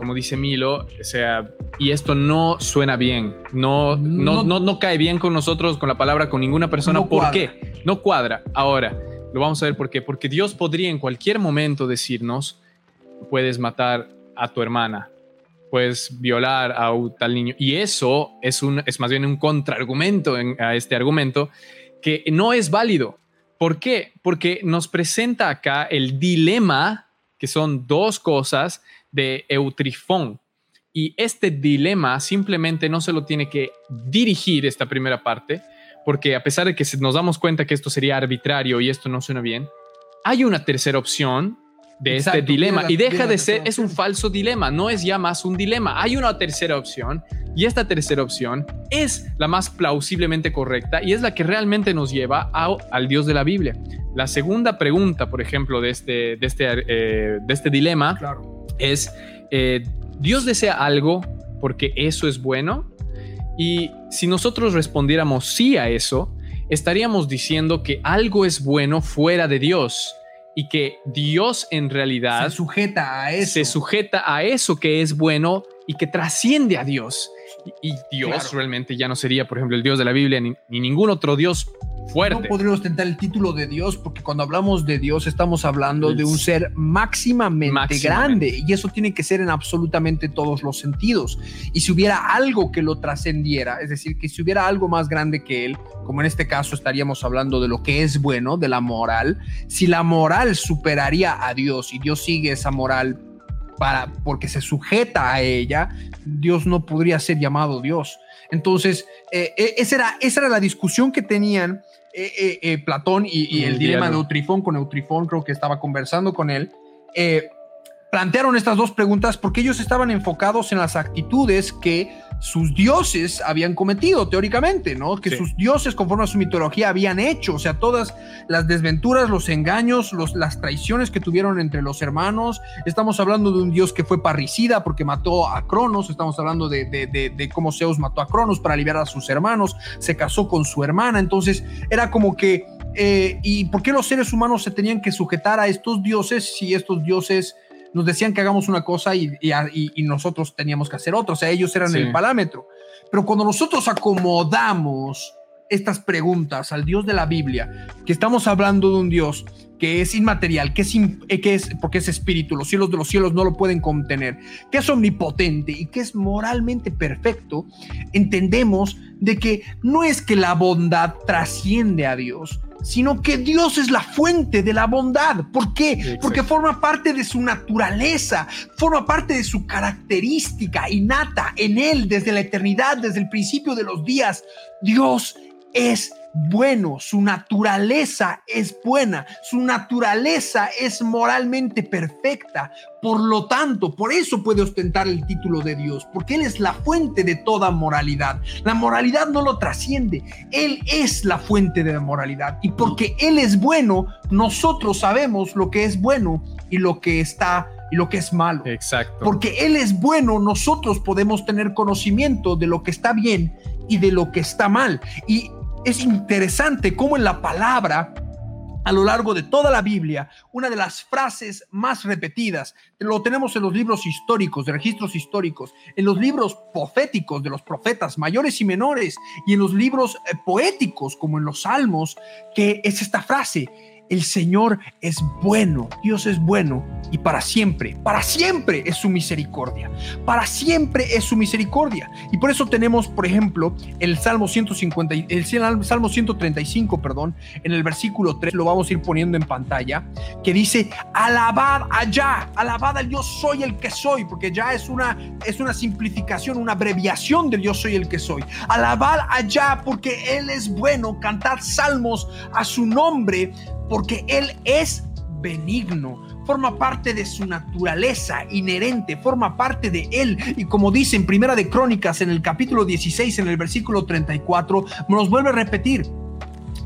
como dice Milo, o sea, y esto no suena bien, no, no, no, no, cae bien con nosotros, con la palabra, con ninguna persona. ¿Por qué? No cuadra. Ahora, lo vamos a ver por qué. Porque Dios podría en cualquier momento decirnos, puedes matar a tu hermana, puedes violar a un tal niño. Y eso es, un, es más bien un contraargumento a este argumento que no es válido. ¿Por qué? Porque nos presenta acá el dilema, que son dos cosas, de Eutrifón. Y este dilema simplemente no se lo tiene que dirigir esta primera parte, porque a pesar de que nos damos cuenta que esto sería arbitrario y esto no suena bien, hay una tercera opción de este dilema y deja de ser, es un falso dilema, no es ya más un dilema. Hay una tercera opción y esta tercera opción es la más plausiblemente correcta y es la que realmente nos lleva al Dios de la Biblia. La segunda pregunta, por ejemplo, de este, de este, eh, de este dilema es, eh, ¿Dios desea algo porque eso es bueno? Y si nosotros respondiéramos sí a eso, estaríamos diciendo que algo es bueno fuera de Dios y que Dios en realidad se sujeta a eso. Se sujeta a eso que es bueno y que trasciende a Dios. Y, Dios realmente ya no sería, por ejemplo, el Dios de la Biblia ni, ni ningún otro Dios fuerte. No podríamos ostentar el título de Dios porque cuando hablamos de Dios estamos hablando de un ser máximamente, grande y eso tiene que ser en absolutamente todos los sentidos. Y si hubiera algo que lo trascendiera, es decir, que si hubiera algo más grande que él, como en este caso estaríamos hablando de lo que es bueno, de la moral, si la moral superaría a Dios y Dios sigue esa moral para porque se sujeta a ella, Dios no podría ser llamado Dios. Entonces, eh, eh, esa, era, esa era la discusión que tenían eh, Platón y, el, dilema de Eutrifón con Eutrifón, creo que estaba conversando con él. plantearon estas dos preguntas porque ellos estaban enfocados en las actitudes que sus dioses habían cometido, teóricamente, ¿no? Que sus dioses, conforme a su mitología, habían hecho. O sea, todas las desventuras, los engaños, los, las traiciones que tuvieron entre los hermanos. Estamos hablando de un dios que fue parricida porque mató a Cronos. Estamos hablando de, de, cómo Zeus mató a Cronos para liberar a sus hermanos. Se casó con su hermana. Entonces, era como que. Eh, ¿Y por qué los seres humanos se tenían que sujetar a estos dioses si estos dioses nos decían que hagamos una cosa y, nosotros teníamos que hacer otra. O sea, ellos eran el parámetro. Pero cuando nosotros acomodamos estas preguntas al Dios de la Biblia, que estamos hablando de un Dios que es inmaterial, que es, eh, que es porque es espíritu, los cielos de los cielos no lo pueden contener, que es omnipotente y que es moralmente perfecto, entendemos de que no es que la bondad trasciende a Dios, sino que Dios es la fuente de la bondad. ¿Por qué? Porque forma parte de su naturaleza, forma parte de su característica innata en Él desde la eternidad, desde el principio de los días. Dios es bueno, su naturaleza es buena, su naturaleza es moralmente perfecta. Por lo tanto, por eso puede ostentar el título de Dios, porque Él es la fuente de toda moralidad. La moralidad no lo trasciende, Él es la fuente de la moralidad. Y porque Él es bueno, nosotros sabemos lo que es bueno y lo que está y lo que es malo. Exacto. Porque Él es bueno, nosotros podemos tener conocimiento de lo que está bien y de lo que está mal. Y es interesante cómo en la palabra, a lo largo de toda la Biblia, una de las frases más repetidas, lo tenemos en los libros históricos, de registros históricos, en los libros proféticos de los profetas mayores y menores, y en los libros eh, poéticos, como en los salmos, que es esta frase, el Señor es bueno, Dios es bueno y para siempre, para siempre es su misericordia, para siempre es su misericordia. Y por eso tenemos, por ejemplo, el Salmo 150, el Salmo 135, perdón, en el versículo 3 lo vamos a ir poniendo en pantalla, que dice, alabad allá, alabad al yo soy el que soy, porque ya es una es una simplificación, una abreviación del yo soy el que soy. Alabad allá porque él es bueno, cantad salmos a su nombre porque Él es benigno, forma parte de su naturaleza inherente, forma parte de Él. Y como dice en Primera de Crónicas, en el capítulo 16, en el versículo 34, nos vuelve a repetir,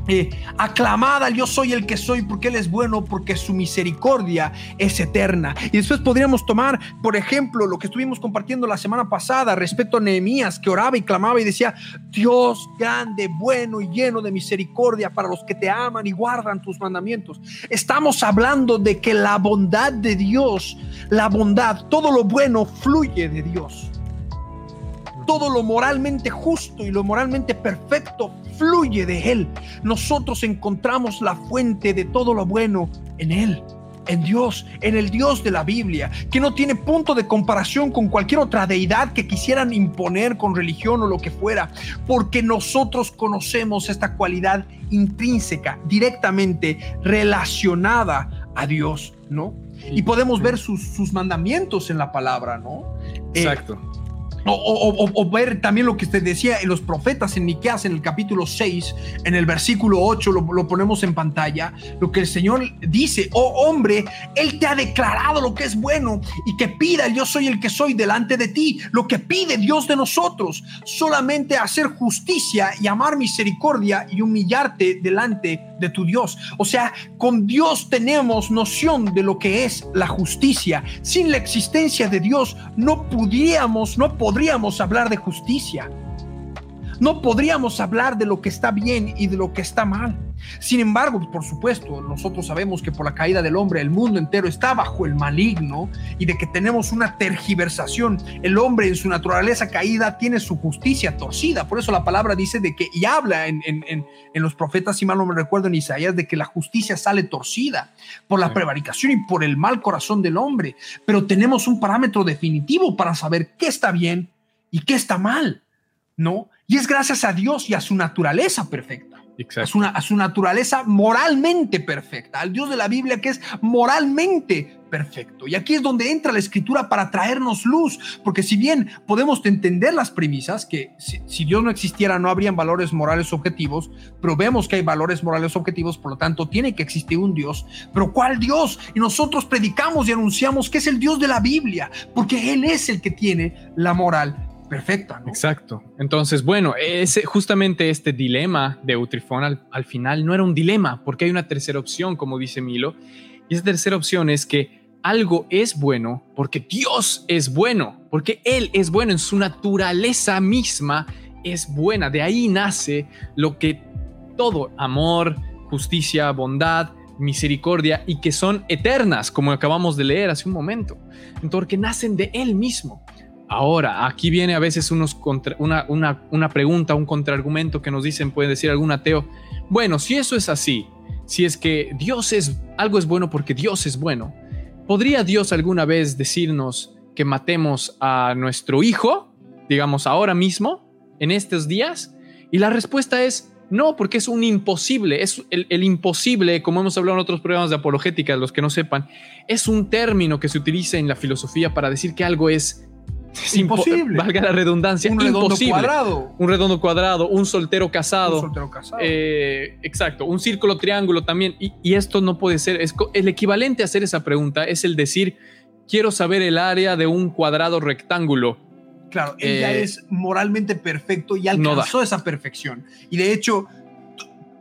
eh, aclamada, yo soy el que soy porque Él es bueno, porque su misericordia es eterna. Y después podríamos tomar, por ejemplo, lo que estuvimos compartiendo la semana pasada respecto a Nehemías, que oraba y clamaba y decía, Dios grande, bueno y lleno de misericordia para los que te aman y guardan tus mandamientos. Estamos hablando de que la bondad de Dios, la bondad, todo lo bueno fluye de Dios todo lo moralmente justo y lo moralmente perfecto fluye de Él. Nosotros encontramos la fuente de todo lo bueno en Él en Dios, en el Dios de la Biblia, que no tiene punto de comparación con cualquier otra deidad que quisieran imponer con religión o lo que fuera, porque nosotros conocemos esta cualidad intrínseca, directamente relacionada a Dios, ¿no? Y podemos ver sus, mandamientos en la palabra, ¿no? Exacto. O, ver también lo que usted decía en los profetas en Miqueas en el capítulo 6, en el versículo 8, lo, lo, ponemos en pantalla, lo que el Señor dice, oh hombre, Él te ha declarado lo que es bueno y que pida, yo soy el que soy delante de ti, lo que pide Dios de nosotros, solamente hacer justicia y amar misericordia y humillarte delante de tu Dios. O sea, con Dios tenemos noción de lo que es la justicia. Sin la existencia de Dios no pudiéramos, no podríamos hablar de justicia. No podríamos hablar de lo que está bien y de lo que está mal. Sin embargo, por supuesto, nosotros sabemos que por la caída del hombre el mundo entero está bajo el maligno y de que tenemos una tergiversación. El hombre en su naturaleza caída tiene su justicia torcida. Por eso la palabra dice de que, y habla en, los profetas, si mal no me recuerdo en Isaías, de que la justicia sale torcida por la prevaricación y por el mal corazón del hombre. Pero tenemos un parámetro definitivo para saber qué está bien y qué está mal, ¿no? Y es gracias a Dios y a su naturaleza perfecta. Una, a su naturaleza moralmente perfecta, al Dios de la Biblia que es moralmente perfecto. Y aquí es donde entra la escritura para traernos luz, porque si bien podemos entender las premisas, que si, Dios no existiera no habrían valores morales objetivos, pero vemos que hay valores morales objetivos, por lo tanto tiene que existir un Dios. Pero ¿cuál Dios? Y nosotros predicamos y anunciamos que es el Dios de la Biblia, porque Él es el que tiene la moral perfecta. Exacto. Entonces, bueno, justamente este dilema de Utrifón al, final no era un dilema, porque hay una tercera opción, como dice Milo, y esa tercera opción es que algo es bueno porque Dios es bueno, porque Él es bueno en su naturaleza misma, es buena. De ahí nace lo que todo, amor, justicia, bondad, misericordia y que son eternas, como acabamos de leer hace un momento. Entonces, que nacen de Él mismo. Ahora, aquí viene a veces una, pregunta, un contraargumento que nos dicen, puede decir algún ateo, bueno, si eso es así, si es que Dios es, algo es bueno porque Dios es bueno, ¿podría Dios alguna vez decirnos que matemos a nuestro hijo, digamos ahora mismo, en estos días? Y la respuesta es no, porque es un imposible, es el, el imposible, como hemos hablado en otros programas de apologética, los que no sepan, es un término que se utiliza en la filosofía para decir que algo es es imposible. Valga la redundancia. Un redondo cuadrado. Un redondo cuadrado, un soltero casado. Un soltero casado. Eh, exacto, un círculo triángulo también. Y, esto no puede ser. Es, el equivalente a hacer esa pregunta es el decir, quiero saber el área de un cuadrado rectángulo. Claro, él ya eh, es moralmente perfecto y alcanzó esa perfección. Y de hecho,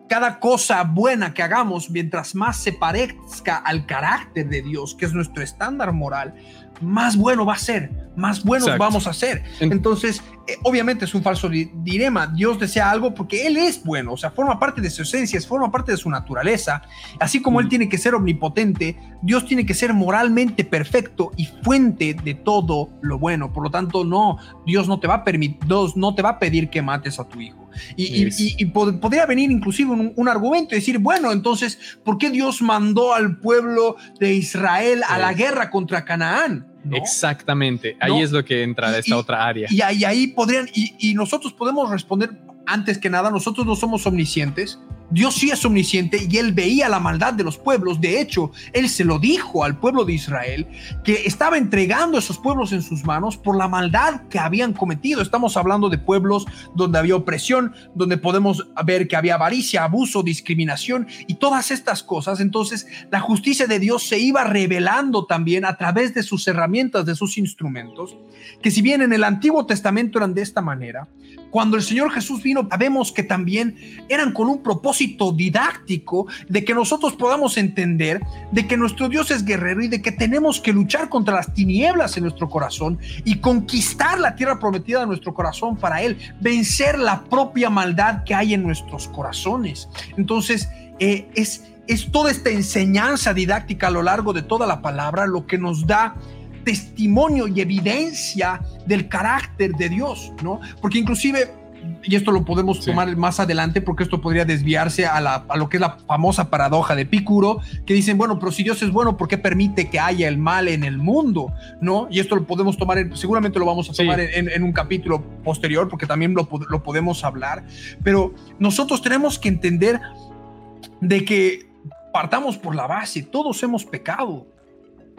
cada cosa buena que hagamos, mientras más se parezca al carácter de Dios, que es nuestro estándar moral, más bueno va a ser, más buenos vamos a ser. Entonces, eh, obviamente es un falso dilema. Dios desea algo porque Él es bueno, o sea, forma parte de su esencia, forma parte de su naturaleza. Así como Él mm. tiene que ser omnipotente, Dios tiene que ser moralmente perfecto y fuente de todo lo bueno. Por lo tanto, no, Dios no te va a permitir, no te va a pedir que mates a tu hijo. Y, podría venir inclusive un, argumento y decir, bueno, entonces, ¿por qué Dios mandó al pueblo de Israel a la guerra contra Canaán? Exactamente, ahí es lo que entra esta otra área. Y, ahí podrían, y, nosotros podemos responder, antes que nada, nosotros no somos omniscientes, Dios sí es omnisciente y él veía la maldad de los pueblos. De hecho, él se lo dijo al pueblo de Israel que estaba entregando esos pueblos en sus manos por la maldad que habían cometido. Estamos hablando de pueblos donde había opresión, donde podemos ver que había avaricia, abuso, discriminación y todas estas cosas. Entonces, la justicia de Dios se iba revelando también a través de sus herramientas, de sus instrumentos, que si bien en el Antiguo Testamento eran de esta manera, cuando el Señor Jesús vino, sabemos que también eran con un propósito didáctico de que nosotros podamos entender de que nuestro Dios es guerrero y de que tenemos que luchar contra las tinieblas en nuestro corazón y conquistar la tierra prometida de nuestro corazón para Él, vencer la propia maldad que hay en nuestros corazones. Entonces, eh, es, es toda esta enseñanza didáctica a lo largo de toda la palabra lo que nos da testimonio y evidencia del carácter de Dios, ¿no? Porque inclusive, y esto lo podemos tomar más adelante porque esto podría desviarse a, la, a, lo que es la famosa paradoja de Picuro, que dicen, bueno, pero si Dios es bueno, ¿por qué permite que haya el mal en el mundo? ¿No? Y esto lo podemos tomar, seguramente lo vamos a tomar en, en, un capítulo posterior porque también lo, lo podemos hablar, pero nosotros tenemos que entender de que partamos por la base, todos hemos pecado,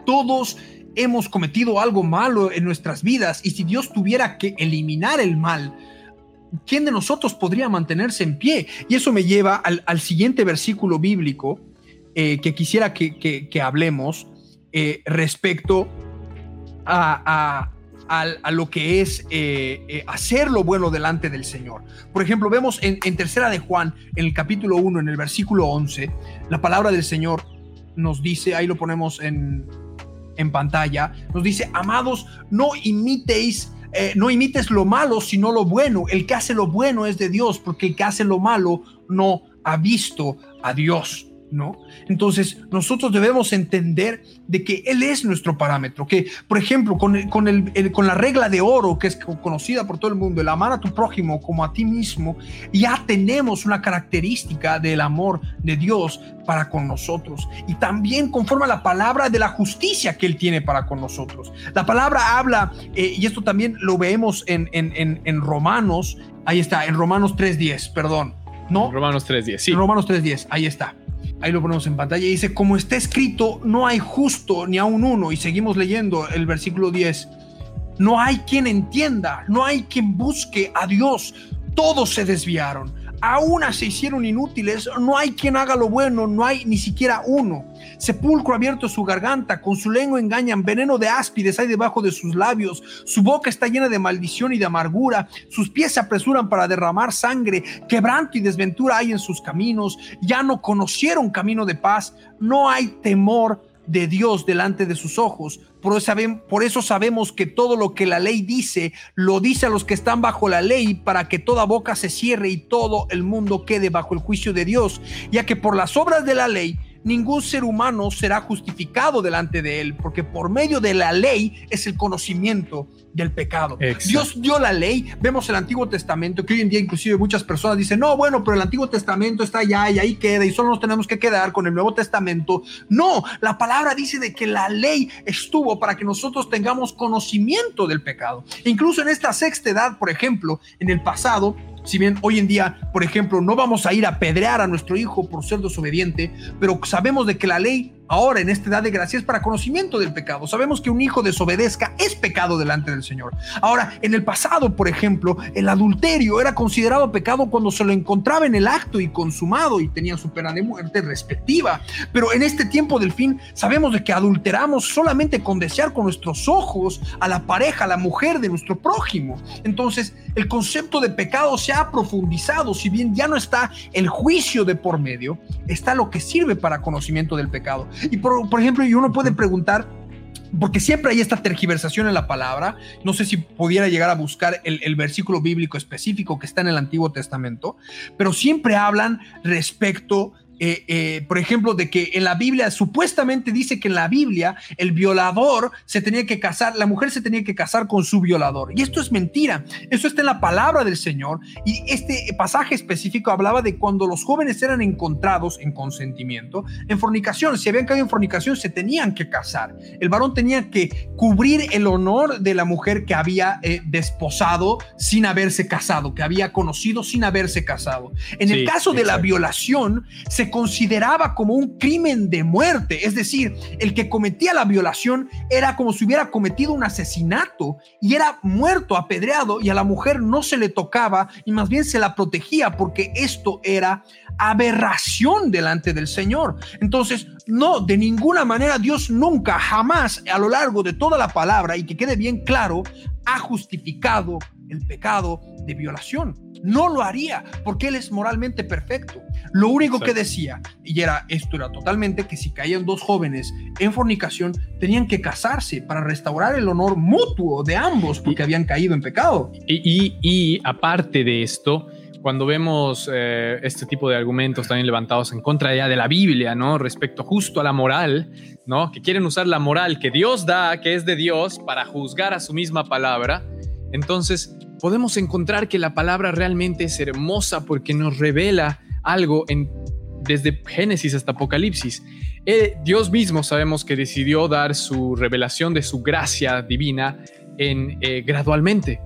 todos hemos cometido algo malo en nuestras vidas y si Dios tuviera que eliminar el mal, ¿quién de nosotros podría mantenerse en pie? Y eso me lleva al, siguiente versículo bíblico eh, que quisiera que, hablemos eh, respecto a, lo que es eh, hacer lo bueno delante del Señor. Por ejemplo, vemos en, en Tercera de Juan, en el capítulo 1, en el versículo 11, la palabra del Señor nos dice, ahí lo ponemos en, en pantalla, nos dice, amados, no imitéis eh, no imites lo malo, sino lo bueno. El que hace lo bueno es de Dios, porque el que hace lo malo no ha visto a Dios. ¿No? Entonces, nosotros debemos entender de que Él es nuestro parámetro, que, por ejemplo, con, con, el, con la regla de oro, que es conocida por todo el mundo, el amar a tu prójimo como a ti mismo, ya tenemos una característica del amor de Dios para con nosotros. Y también conforme a la palabra de la justicia que Él tiene para con nosotros. La palabra habla, eh, y esto también lo vemos en, en, en Romanos, ahí está, en Romanos 3.10, perdón. ¿No? Romanos 3.10, sí. Romanos 3.10, ahí está Ahí lo ponemos en pantalla. Y dice, como está escrito, no hay justo ni aun uno. Y seguimos leyendo el versículo 10. No hay quien entienda, no hay quien busque a Dios. Todos se desviaron aún se hicieron inútiles, no hay quien haga lo bueno, no hay ni siquiera uno. Sepulcro abierto su garganta, con su lengua engañan, veneno de áspides hay debajo de sus labios, su boca está llena de maldición y de amargura, sus pies se apresuran para derramar sangre, quebranto y desventura hay en sus caminos, ya no conocieron camino de paz, no hay temor de Dios delante de sus ojos. Por eso, por eso, sabemos que todo lo que la ley dice, lo dice a los que están bajo la ley, para que toda boca se cierre y todo el mundo quede bajo el juicio de Dios, ya que por las obras de la ley ningún ser humano será justificado delante de él, porque por medio de la ley es el conocimiento del pecado. Dios dio la ley, vemos el Antiguo Testamento, que hoy en día inclusive muchas personas dicen, no, bueno, pero el Antiguo Testamento está allá y ahí queda y solo nos tenemos que quedar con el Nuevo Testamento. No, la palabra dice de que la ley estuvo para que nosotros tengamos conocimiento del pecado. incluso en esta sexta edad, por ejemplo, en el pasado, si bien hoy en día, por ejemplo, no vamos a ir a pedrear a nuestro hijo por ser desobediente, pero sabemos de que la ley ahora en esta edad de gracia es para conocimiento del pecado. Sabemos que un hijo desobedezca es pecado delante del Señor. Ahora, en el pasado, por ejemplo, el adulterio era considerado pecado cuando se lo encontraba en el acto y consumado y tenía su pena de muerte respectiva. Pero en este tiempo del fin sabemos de que adulteramos solamente con desear con nuestros ojos a la pareja, a la mujer de nuestro prójimo. Entonces, el concepto de pecado se ha profundizado, si bien ya no está el juicio de por medio, está lo que sirve para conocimiento del pecado. Y por, ejemplo, y uno puede preguntar, porque siempre hay esta tergiversación en la palabra. No sé si pudiera llegar a buscar el, el, versículo bíblico específico que está en el Antiguo Testamento, pero siempre hablan respecto eh, eh, por ejemplo, de que en la Biblia supuestamente dice que en la Biblia el violador se tenía que casar, la mujer se tenía que casar con su violador. Y esto es mentira. Eso está en la palabra del Señor. Y este pasaje específico hablaba de cuando los jóvenes eran encontrados en consentimiento, en fornicación. Si habían caído en fornicación, se tenían que casar. El varón tenía que cubrir el honor de la mujer que había eh, desposado sin haberse casado, que había conocido sin haberse casado. En el caso de la violación, se consideraba como un crimen de muerte, es decir, el que cometía la violación era como si hubiera cometido un asesinato y era muerto, apedreado, y a la mujer no se le tocaba y más bien se la protegía porque esto era aberración delante del Señor. Entonces, no, de ninguna manera Dios nunca, jamás a lo largo de toda la palabra, y que quede bien claro, ha justificado el pecado de violación. No lo haría porque Él es moralmente perfecto. Lo único que decía, y era esto era totalmente que si caían dos jóvenes en fornicación, tenían que casarse para restaurar el honor mutuo de ambos porque habían caído en pecado. Y, y, aparte de esto, cuando vemos eh, este tipo de argumentos también levantados en contra ya de la Biblia, ¿no? Respecto justo a la moral, ¿no? Que quieren usar la moral que Dios da, que es de Dios, para juzgar a su misma palabra. Entonces, podemos encontrar que la palabra realmente es hermosa porque nos revela algo en, desde Génesis hasta Apocalipsis. Eh, Dios mismo sabemos que decidió dar su revelación de su gracia divina en, eh, gradualmente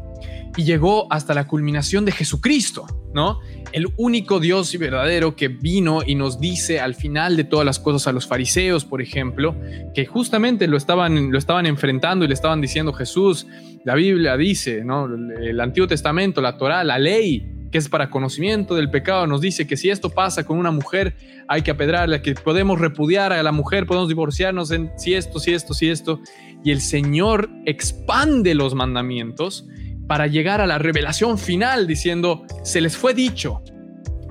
y llegó hasta la culminación de Jesucristo, ¿no? El único Dios y verdadero que vino y nos dice al final de todas las cosas a los fariseos, por ejemplo, que justamente lo estaban, lo estaban enfrentando y le estaban diciendo Jesús, la Biblia dice, ¿no? El Antiguo Testamento, la Torá, la ley, que es para conocimiento del pecado, nos dice que si esto pasa con una mujer, hay que apedrarla, que podemos repudiar a la mujer, podemos divorciarnos en si esto, si esto, si esto. Y el Señor expande los mandamientos para llegar a la revelación final diciendo, se les fue dicho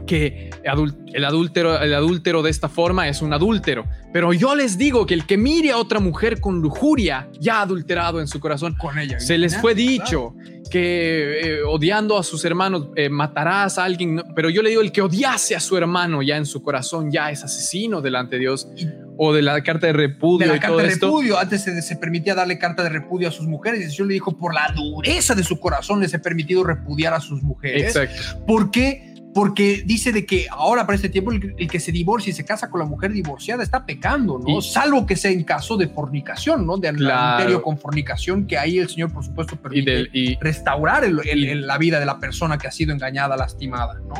que el adúltero, el adúltero de esta forma es un adúltero. Pero yo les digo que el que mire a otra mujer con lujuria ya ha adulterado en su corazón. Con ella. Se les fue dicho que eh, odiando a sus hermanos eh, matarás a alguien. Pero yo le digo, el que odiase a su hermano ya en su corazón ya es asesino delante de Dios. o de la carta de repudio. De la carta de repudio. Antes se, permitía darle carta de repudio a sus mujeres. Y el Señor le dijo, por la dureza de su corazón les he permitido repudiar a sus mujeres. Exacto. ¿Por qué? Porque dice de que ahora para este tiempo el, que se divorcia y se casa con la mujer divorciada está pecando, ¿no? Salvo que sea en caso de fornicación, ¿no? De claro. con fornicación, que ahí el Señor, por supuesto, permite restaurar la vida de la persona que ha sido engañada, lastimada, ¿no?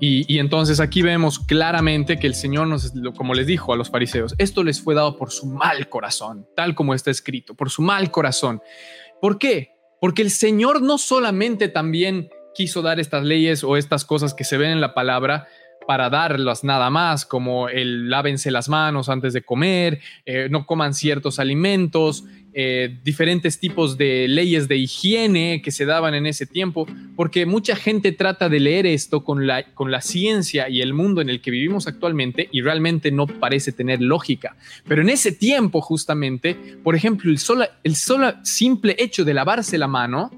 Y, y, entonces aquí vemos claramente que el Señor nos, como les dijo a los fariseos, esto les fue dado por su mal corazón, tal como está escrito, por su mal corazón. ¿Por qué? Porque el Señor no solamente también quiso dar estas leyes o estas cosas que se ven en la palabra para darlas nada más, como el lávense las manos antes de comer, eh, no coman ciertos alimentos, eh, diferentes tipos de leyes de higiene que se daban en ese tiempo, porque mucha gente trata de leer esto con la, con la ciencia y el mundo en el que vivimos actualmente y realmente no parece tener lógica. Pero en ese tiempo justamente, por ejemplo, el solo, el solo simple hecho de lavarse la mano,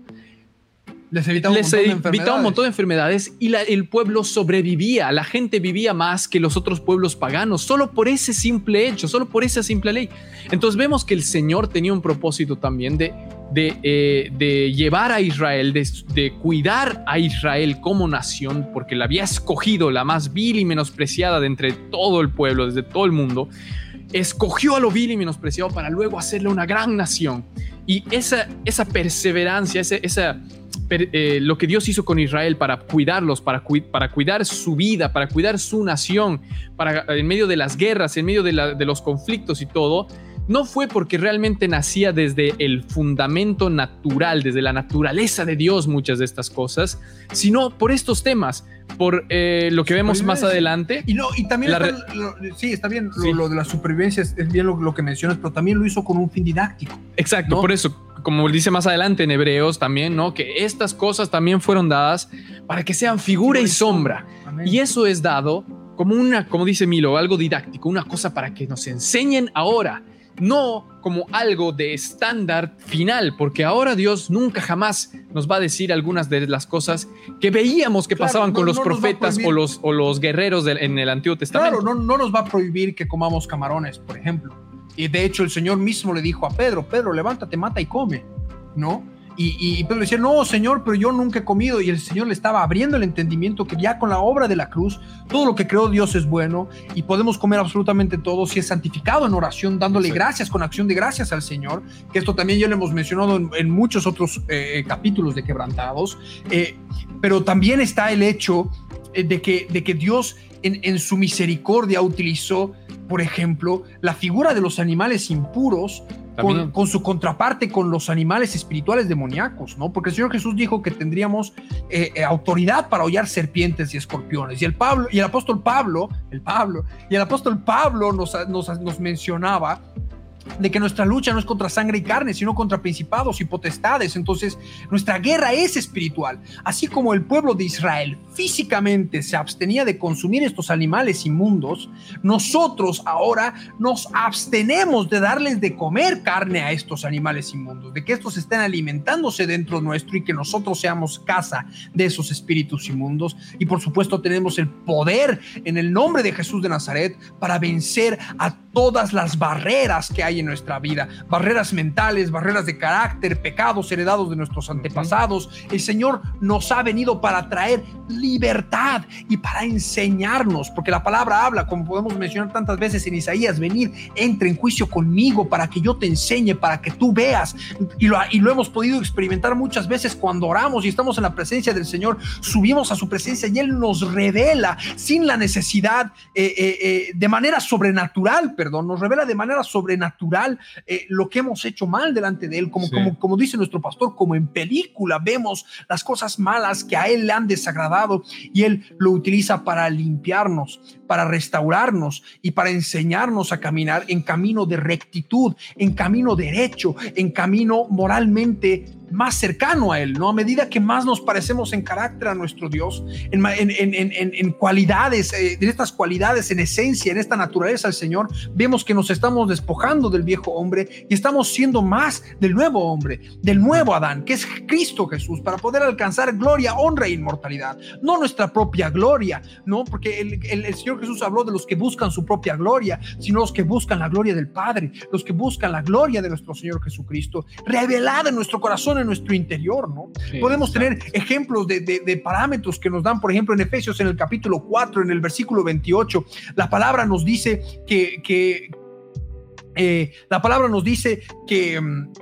les evitaba, un, montón de enfermedades y el pueblo sobrevivía, la gente vivía más que los otros pueblos paganos, solo por ese simple hecho, solo por esa simple ley. Entonces vemos que el Señor tenía un propósito también de, de, eh, llevar a Israel, de, de, cuidar a Israel como nación, porque la había escogido la más vil y menospreciada de entre todo el pueblo, desde todo el mundo. Escogió a lo vil y menospreciado para luego hacerle una gran nación. Y esa, esa perseverancia, esa, esa eh, lo que Dios hizo con Israel para cuidarlos, para, para cuidar su vida, para cuidar su nación, para, en medio de las guerras, en medio de, los conflictos y todo, no fue porque realmente nacía desde el fundamento natural, desde la naturaleza de Dios muchas de estas cosas, sino por estos temas, por eh, lo que vemos más adelante. Y, no, y también, sí, está bien, Lo, de la supervivencia es, bien lo, que mencionas, pero también lo hizo con un fin didáctico. Exacto, por eso, como dice más adelante en Hebreos también, ¿no? Que estas cosas también fueron dadas para que sean figura y sombra. Y eso es dado como una, como dice Milo, algo didáctico, una cosa para que nos enseñen ahora no como algo de estándar final, porque ahora Dios nunca jamás nos va a decir algunas de las cosas que veíamos que Claro, pasaban no- con los no profetas o los, o los guerreros del- en el Antiguo Testamento. Claro, no, no nos va a prohibir que comamos camarones, por ejemplo. Y de hecho el Señor mismo le dijo a Pedro, Pedro, levántate, mata y come, ¿no? Y, y- Pedro decía, no, Señor, pero yo nunca he comido. Y el Señor le estaba abriendo el entendimiento que ya con la obra de la cruz, todo lo que creó Dios es bueno y podemos comer absolutamente todo si es santificado en oración, dándole Sí. gracias con acción de gracias al Señor, que esto también ya lo hemos mencionado en, en muchos otros eh, capítulos de Quebrantados. Eh, pero también está el hecho eh, de que, de que Dios en, en su misericordia utilizó, por ejemplo, la figura de los animales impuros con, su contraparte con los animales espirituales demoníacos, ¿no? Porque el Señor Jesús dijo que tendríamos eh, eh, autoridad para hollar serpientes y escorpiones. Y el Pablo, y el apóstol Pablo, el Pablo, y el apóstol Pablo nos, nos, nos mencionaba de que nuestra lucha no es contra sangre y carne, sino contra principados y potestades. Entonces, nuestra guerra es espiritual. Así como el pueblo de Israel físicamente se abstenía de consumir estos animales inmundos, nosotros ahora nos abstenemos de darles de comer carne a estos animales inmundos, de que estos estén alimentándose dentro nuestro y que nosotros seamos casa de esos espíritus inmundos. Y por supuesto tenemos el poder en el nombre de Jesús de Nazaret para vencer a todas las barreras que hay en nuestra vida, barreras mentales, barreras de carácter, pecados heredados de nuestros antepasados. El Señor nos ha venido para traer libertad y para enseñarnos, porque la palabra habla, como podemos mencionar tantas veces en Isaías, venir, entre en juicio conmigo para que yo te enseñe, para que tú veas. Y lo, y lo hemos podido experimentar muchas veces cuando oramos y estamos en la presencia del Señor, subimos a su presencia y Él nos revela sin la necesidad, eh, eh, eh, de manera sobrenatural, perdón, nos revela de manera sobrenatural eh, lo que hemos hecho mal delante de Él, como, Sí. como, como dice nuestro pastor, como en película vemos las cosas malas que a Él le han desagradado y Él lo utiliza para limpiarnos, para restaurarnos y para enseñarnos a caminar en camino de rectitud, en camino derecho, en camino moralmente más cercano a Él, ¿no? A medida que más nos parecemos en carácter a nuestro Dios, en, cualidades, eh, en estas cualidades, en esencia, en esta naturaleza del Señor, vemos que nos estamos despojando del viejo hombre y estamos siendo más del nuevo hombre, del nuevo Adán, que es Cristo Jesús, para poder alcanzar gloria, honra e inmortalidad. No nuestra propia gloria, ¿no? Porque el- el Señor Jesús habló de los que buscan su propia gloria, sino los que buscan la gloria del Padre, los que buscan la gloria de nuestro Señor Jesucristo, revelada en nuestro corazón, en nuestro interior, ¿no? Podemos tener ejemplos de, de- de parámetros que nos dan, por ejemplo, en Efesios en el capítulo 4, en el versículo 28, la palabra nos dice que, que, eh, la palabra nos dice que mm,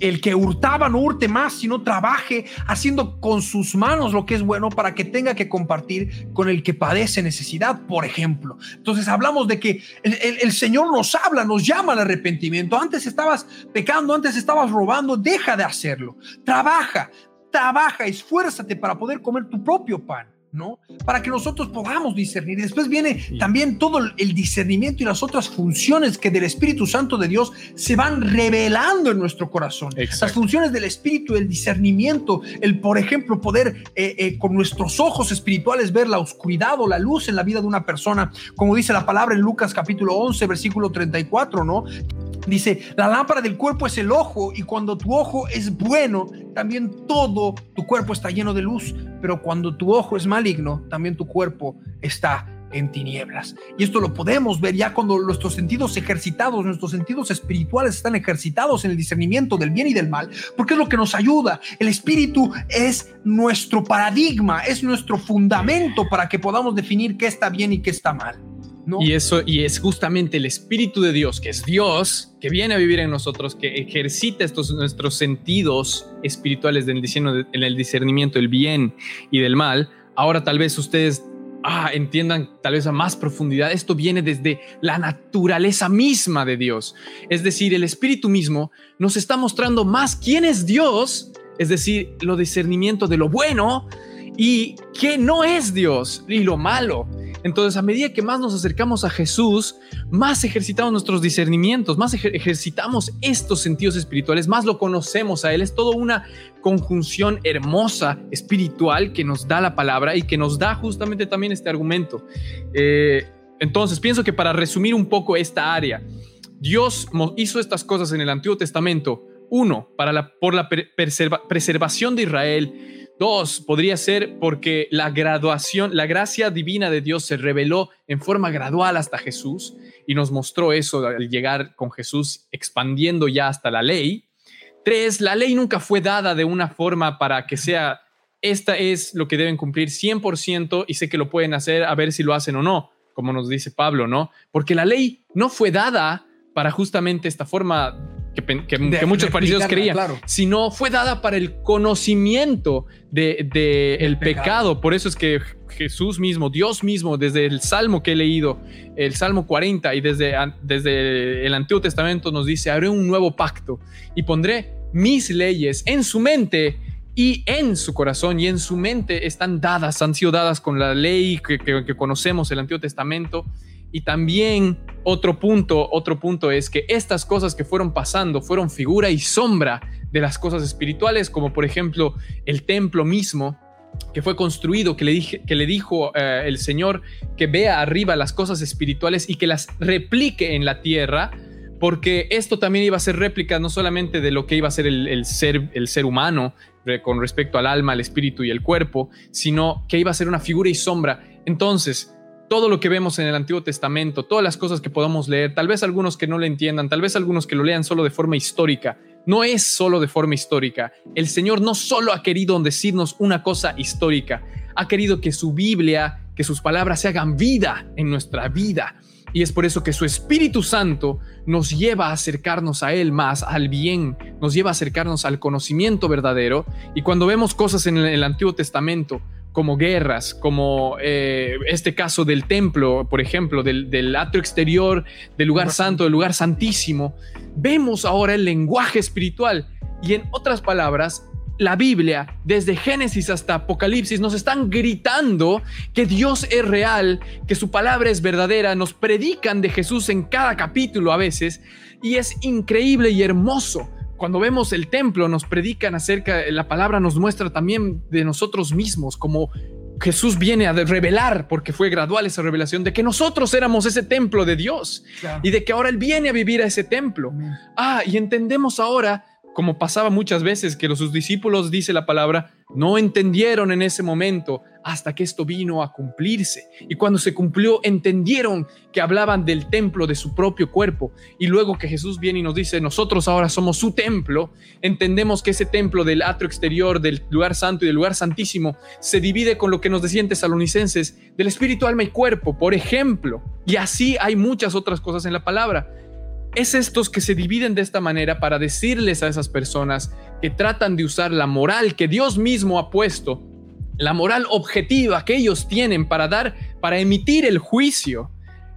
el que hurtaba no hurte más, sino trabaje haciendo con sus manos lo que es bueno para que tenga que compartir con el que padece necesidad, por ejemplo. Entonces hablamos de que el, el- el Señor nos habla, nos llama al arrepentimiento. Antes estabas pecando, antes estabas robando, deja de hacerlo. Trabaja, trabaja, esfuérzate para poder comer tu propio pan. ¿No? Para que nosotros podamos discernir. Y después viene Sí. también todo el- el discernimiento y las otras funciones que del Espíritu Santo de Dios se van revelando en nuestro corazón. Exacto. Las funciones del Espíritu, el discernimiento, el, por ejemplo, poder eh, eh, con nuestros ojos espirituales ver la oscuridad o la luz en la vida de una persona, como dice la palabra en Lucas capítulo 11, versículo 34, ¿no? Dice, la lámpara del cuerpo es el ojo y cuando tu ojo es bueno, también todo tu cuerpo está lleno de luz, pero cuando tu ojo es maligno, también tu cuerpo está en tinieblas. Y esto lo podemos ver ya cuando nuestros sentidos ejercitados, nuestros sentidos espirituales están ejercitados en el discernimiento del bien y del mal, porque es lo que nos ayuda. El espíritu es nuestro paradigma, es nuestro fundamento para que podamos definir qué está bien y qué está mal. Y eso, y es justamente el Espíritu de Dios, que es Dios, que viene a vivir en nosotros, que ejercita estos nuestros sentidos espirituales en el discernimiento del bien y del mal. Ahora tal vez ustedes ah, entiendan tal vez a más profundidad. Esto viene desde la naturaleza misma de Dios. Es decir, el Espíritu mismo nos está mostrando más quién es Dios, es decir, lo discernimiento de lo bueno y qué no es Dios y lo malo. Entonces, a medida que más nos acercamos a Jesús, más ejercitamos nuestros discernimientos, más ejer ejercitamos estos sentidos espirituales, más lo conocemos a Él. Es toda una conjunción hermosa espiritual que nos da la palabra y que nos da justamente también este argumento. Eh, entonces, pienso que para resumir un poco esta área, Dios hizo estas cosas en el Antiguo Testamento. Uno, para la, por la preservación de Israel. Dos, podría ser porque la graduación, la gracia divina de Dios se reveló en forma gradual hasta Jesús y nos mostró eso al llegar con Jesús expandiendo ya hasta la ley. Tres, la ley nunca fue dada de una forma para que sea, esta es lo que deben cumplir 100% y sé que lo pueden hacer a ver si lo hacen o no, como nos dice Pablo, ¿no? Porque la ley no fue dada para justamente esta forma que, muchos fariseos creían, sino fue dada para el conocimiento del de, el pecado. Por eso es que Jesús mismo, Dios mismo, desde el Salmo que he leído, el Salmo 40 y desde, desde el Antiguo Testamento nos dice, haré un nuevo pacto y pondré mis leyes en su mente y en su corazón y en su mente están dadas, han sido dadas con la ley que, que conocemos, el Antiguo Testamento y también otro punto, otro punto es que estas cosas que fueron pasando fueron figura y sombra de las cosas espirituales, como por ejemplo el templo mismo que fue construido, que le, dije, que le dijo eh, el Señor que vea arriba las cosas espirituales y que las replique en la tierra, porque esto también iba a ser réplica no solamente de lo que iba a ser el, ser, el ser humano con respecto al alma, al espíritu y el cuerpo, sino que iba a ser una figura y sombra. Entonces, todo lo que vemos en el Antiguo Testamento, todas las cosas que podamos leer, tal vez algunos que no lo entiendan, tal vez algunos que lo lean solo de forma histórica, no es solo de forma histórica. El Señor no solo ha querido decirnos una cosa histórica, ha querido que su Biblia, que sus palabras se hagan vida en nuestra vida. Y es por eso que su Espíritu Santo nos lleva a acercarnos a Él más, al bien, nos lleva a acercarnos al conocimiento verdadero. Y cuando vemos cosas en el, Antiguo Testamento, como guerras, como eh, este caso del templo, por ejemplo, del, del atrio exterior, del lugar santo, del lugar santísimo, vemos ahora el lenguaje espiritual. Y en otras palabras, la Biblia, desde Génesis hasta Apocalipsis, nos están gritando que Dios es real, que su palabra es verdadera, nos predican de Jesús en cada capítulo a veces, y es increíble y hermoso cuando vemos el templo, nos predican acerca, la palabra nos muestra también de nosotros mismos, como Jesús viene a revelar, porque fue gradual esa revelación, de que nosotros éramos ese templo de Dios y de que ahora Él viene a vivir a ese templo. Ah, y entendemos ahora como pasaba muchas veces que los sus discípulos, dice la palabra, no entendieron en ese momento hasta que esto vino a cumplirse. Y cuando se cumplió, entendieron que hablaban del templo de su propio cuerpo. Y luego que Jesús viene y nos dice, nosotros ahora somos su templo, entendemos que ese templo del atrio exterior, del lugar santo y del lugar santísimo, se divide con lo que nos decían tesalonicenses, del espíritu, alma y cuerpo, por ejemplo. Y así hay muchas otras cosas en la palabra es estos que se dividen de esta manera para decirles a esas personas que tratan de usar la moral que Dios mismo ha puesto, la moral objetiva que ellos tienen para dar, para emitir el juicio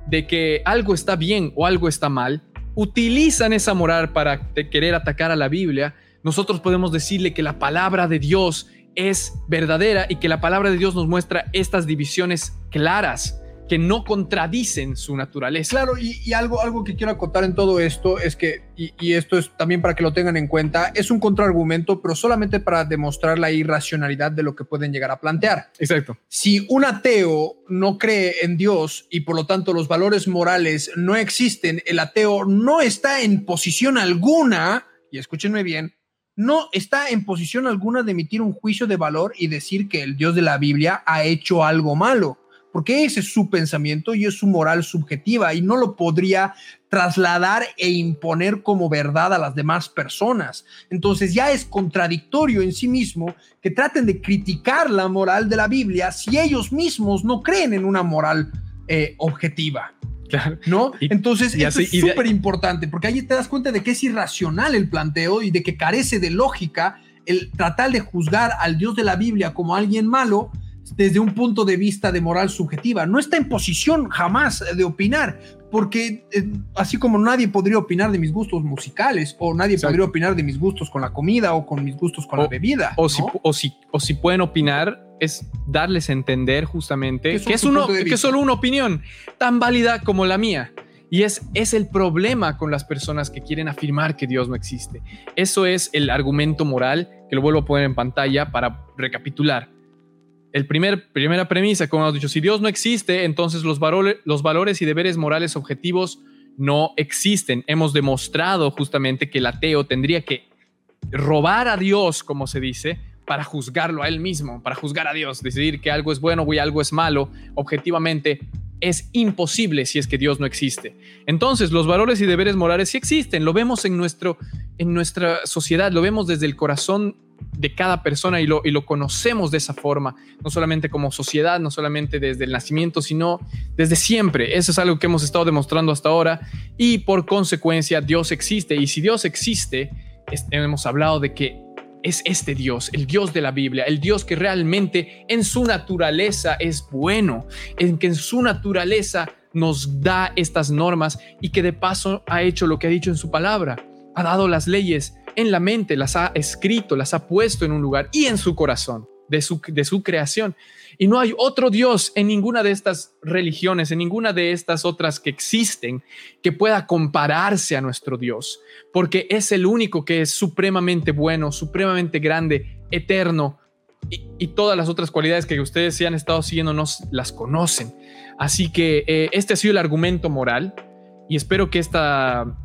de que algo está bien o algo está mal, utilizan esa moral para querer atacar a la Biblia, nosotros podemos decirle que la palabra de Dios es verdadera y que la palabra de Dios nos muestra estas divisiones claras que no contradicen su naturaleza. Claro, y, algo, algo que quiero acotar en todo esto es que, y, esto es también para que lo tengan en cuenta, es un contraargumento, pero solamente para demostrar la irracionalidad de lo que pueden llegar a plantear. Exacto. Si un ateo no cree en Dios y por lo tanto los valores morales no existen, el ateo no está en posición alguna, y escúchenme bien, no está en posición alguna de emitir un juicio de valor y decir que el Dios de la Biblia ha hecho algo malo porque ese es su pensamiento y es su moral subjetiva y no lo podría trasladar e imponer como verdad a las demás personas. Entonces ya es contradictorio en sí mismo que traten de criticar la moral de la Biblia si ellos mismos no creen en una moral eh, objetiva. ¿No? Entonces, eso es súper importante, porque ahí te das cuenta de que es irracional el planteo y de que carece de lógica el tratar de juzgar al Dios de la Biblia como alguien malo desde un punto de vista de moral subjetiva. No está en posición jamás de opinar, porque eh, así como nadie podría opinar de mis gustos musicales, o nadie podría opinar de mis gustos con la comida o con mis gustos con la bebida. O, si, o, si, o si pueden opinar, es darles a entender justamente que es, uno, que es solo una opinión tan válida como la mía. Y es, es el problema con las personas que quieren afirmar que Dios no existe. Eso es el argumento moral, que lo vuelvo a poner en pantalla para recapitular el primer, primera premisa, como hemos dicho, si Dios no existe, entonces los, valores, los valores y deberes morales objetivos no existen. Hemos demostrado justamente que el ateo tendría que robar a Dios, como se dice, para juzgarlo a él mismo, para juzgar a Dios, decidir que algo es bueno o algo es malo, objetivamente es imposible si es que Dios no existe. Entonces, los valores y deberes morales sí existen, lo vemos en, nuestro, en nuestra sociedad, lo vemos desde el corazón de cada persona y lo, y lo conocemos de esa forma, no solamente como sociedad, no solamente desde el nacimiento, sino desde siempre. Eso es algo que hemos estado demostrando hasta ahora y por consecuencia Dios existe. Y si Dios existe, hemos hablado de que es este Dios, el Dios de la Biblia, el Dios que realmente en su naturaleza es bueno, en que en su naturaleza nos da estas normas y que de paso ha hecho lo que ha dicho en su palabra, ha dado las leyes en la mente, las ha escrito, las ha puesto en un lugar y en su corazón de su, de su creación. Y no hay otro Dios en ninguna de estas religiones, en ninguna de estas otras que existen, que pueda compararse a nuestro Dios, porque es el único que es supremamente bueno, supremamente grande, eterno, y, todas las otras cualidades que ustedes se han estado siguiendo nos las conocen. Así que eh, este ha sido el argumento moral y espero que esta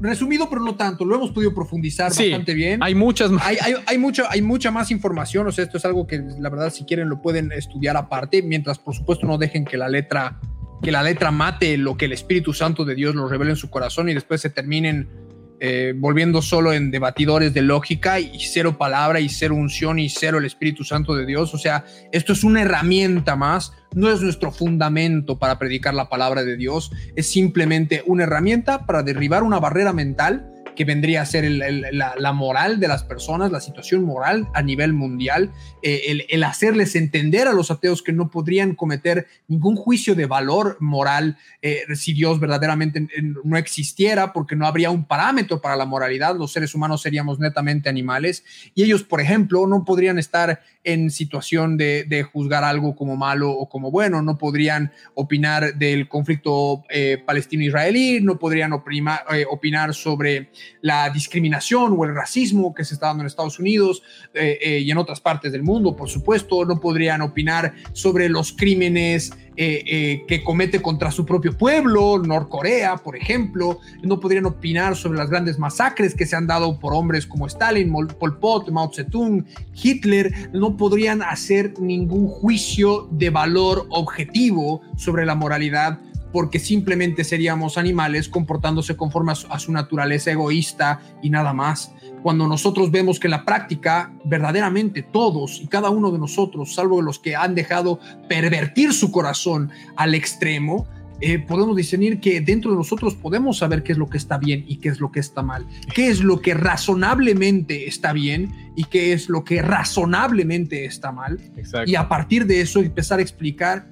resumido, pero no tanto. Lo hemos podido profundizar bastante bien. Hay muchas más. Hay, hay, hay, mucha, hay mucha más información. O sea, esto es algo que la verdad, si quieren, lo pueden estudiar aparte, mientras por supuesto no dejen que la letra, que la letra mate lo que el Espíritu Santo de Dios nos revele en su corazón y después se terminen eh, volviendo solo en debatidores de lógica y cero palabra y cero unción y cero el Espíritu Santo de Dios. O sea, esto es una herramienta más, no es nuestro fundamento para predicar la palabra de Dios, es simplemente una herramienta para derribar una barrera mental que vendría a ser la, moral de las personas, la situación moral a nivel mundial, eh, el, hacerles entender a los ateos que no podrían cometer ningún juicio de valor moral eh, si Dios verdaderamente no existiera, porque no habría un parámetro para la moralidad, los seres humanos seríamos netamente animales, y ellos, por ejemplo, no podrían estar en situación de, juzgar algo como malo o como bueno, no podrían opinar del conflicto eh, palestino-israelí, no podrían opinar sobre la discriminación o el racismo que se está dando en Estados Unidos eh, eh, y en otras partes del mundo, por supuesto, no podrían opinar sobre los crímenes eh, que comete contra su propio pueblo, Norcorea, por ejemplo, no podrían opinar sobre las grandes masacres que se han dado por hombres como Stalin, Pol Pot, Mao Zedong, Hitler, no podrían hacer ningún juicio de valor objetivo sobre la moralidad porque simplemente seríamos animales comportándose conforme a su, naturaleza egoísta y nada más. Cuando nosotros vemos que en la práctica, verdaderamente todos y cada uno de nosotros, salvo los que han dejado pervertir su corazón al extremo, eh, podemos discernir que dentro de nosotros podemos saber qué es lo que está bien y qué es lo que está mal, qué es lo que razonablemente está bien y qué es lo que razonablemente está mal. Y a partir de eso empezar a explicar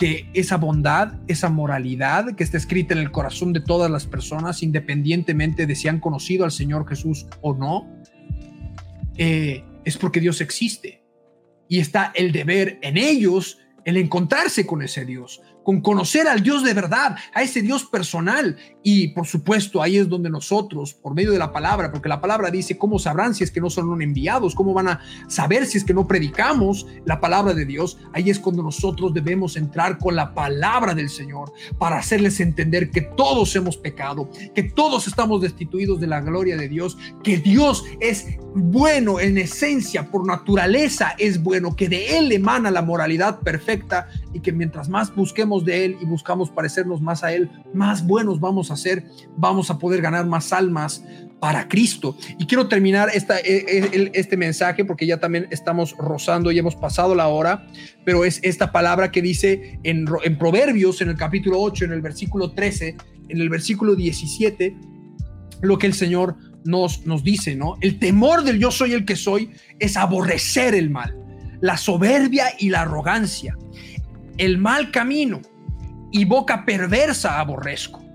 que esa bondad, esa moralidad que está escrita en el corazón de todas las personas, independientemente de si han conocido al Señor Jesús o no, eh, es porque Dios existe. Y está el deber en ellos el encontrarse con ese Dios, con conocer al Dios de verdad, a ese Dios personal. Y por supuesto, ahí es donde nosotros, por medio de la palabra, porque la palabra dice, ¿cómo sabrán si es que no son enviados? ¿Cómo van a saber si es que no predicamos la palabra de Dios? Ahí es cuando nosotros debemos entrar con la palabra del Señor para hacerles entender que todos hemos pecado, que todos estamos destituidos de la gloria de Dios, que Dios es bueno en esencia, por naturaleza es bueno, que de Él emana la moralidad perfecta y que mientras más busquemos de Él y buscamos parecernos más a Él, más buenos vamos a ser, vamos a poder ganar más almas para Cristo. Y quiero terminar e, e, este mensaje porque ya también estamos rozando y hemos pasado la hora, pero es esta palabra que dice en, en Proverbios, en el capítulo 8, en el versículo 13, en el versículo 17, lo que el Señor nos, nos dice, ¿no? El temor del yo soy el que soy es aborrecer el mal, la soberbia y la arrogancia, el mal camino y boca perversa aborrezco.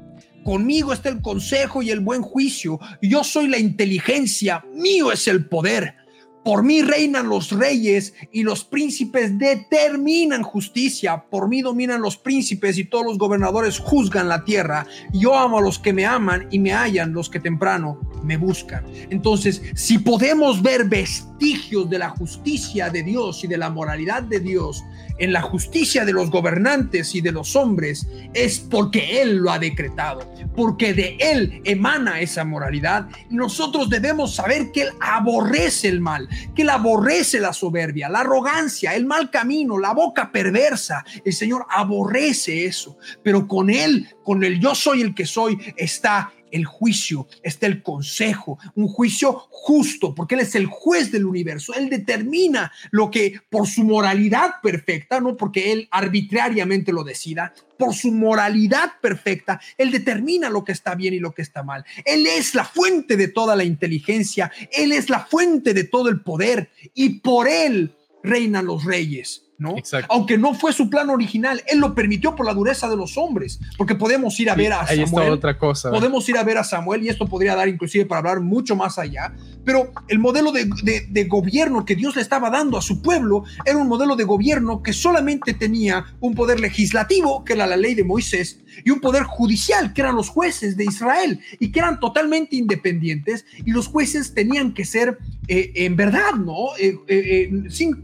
Conmigo está el consejo y el buen juicio. Yo soy la inteligencia, mío es el poder. Por mí reinan los reyes y los príncipes determinan justicia. Por mí dominan los príncipes y todos los gobernadores juzgan la tierra. Yo amo a los que me aman y me hallan los que temprano me buscan. Entonces, si podemos ver vestigios de la justicia de Dios y de la moralidad de Dios en la justicia de los gobernantes y de los hombres, es porque Él lo ha decretado, porque de Él emana esa moralidad. Nosotros debemos saber que Él aborrece el mal, que Él aborrece la soberbia, la arrogancia, el mal camino, la boca perversa. El Señor aborrece eso, pero con Él, con el yo soy el que soy, está el juicio, está el consejo, un juicio justo, porque Él es el juez del universo. Él determina lo que por su moralidad perfecta, no porque Él arbitrariamente lo decida, por su moralidad perfecta, Él determina lo que está bien y lo que está mal. Él es la fuente de toda la inteligencia, Él es la fuente de todo el poder y por Él reinan los reyes. ¿No? Aunque no fue su plan original, él lo permitió por la dureza de los hombres, porque podemos ir a ver a Samuel. otra cosa. Podemos ir a ver a Samuel y esto podría dar inclusive para hablar mucho más allá, pero el modelo de, de, gobierno que Dios le estaba dando a su pueblo era un modelo de gobierno que solamente tenía un poder legislativo, que era la ley de Moisés, y un poder judicial, que eran los jueces de Israel, y que eran totalmente independientes, y los jueces tenían que ser eh, en verdad, ¿no? Eh, eh, sin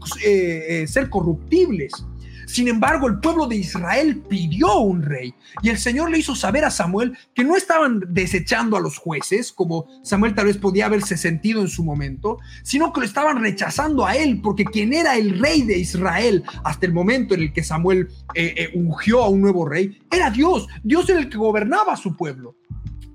ser corruptibles. Sin embargo, el pueblo de Israel pidió un rey y el Señor le hizo saber a Samuel que no estaban desechando a los jueces, como Samuel tal vez podía haberse sentido en su momento, sino que lo estaban rechazando a él, porque quien era el rey de Israel hasta el momento en el que Samuel ungió a un nuevo rey, era Dios. Dios era el que gobernaba a su pueblo.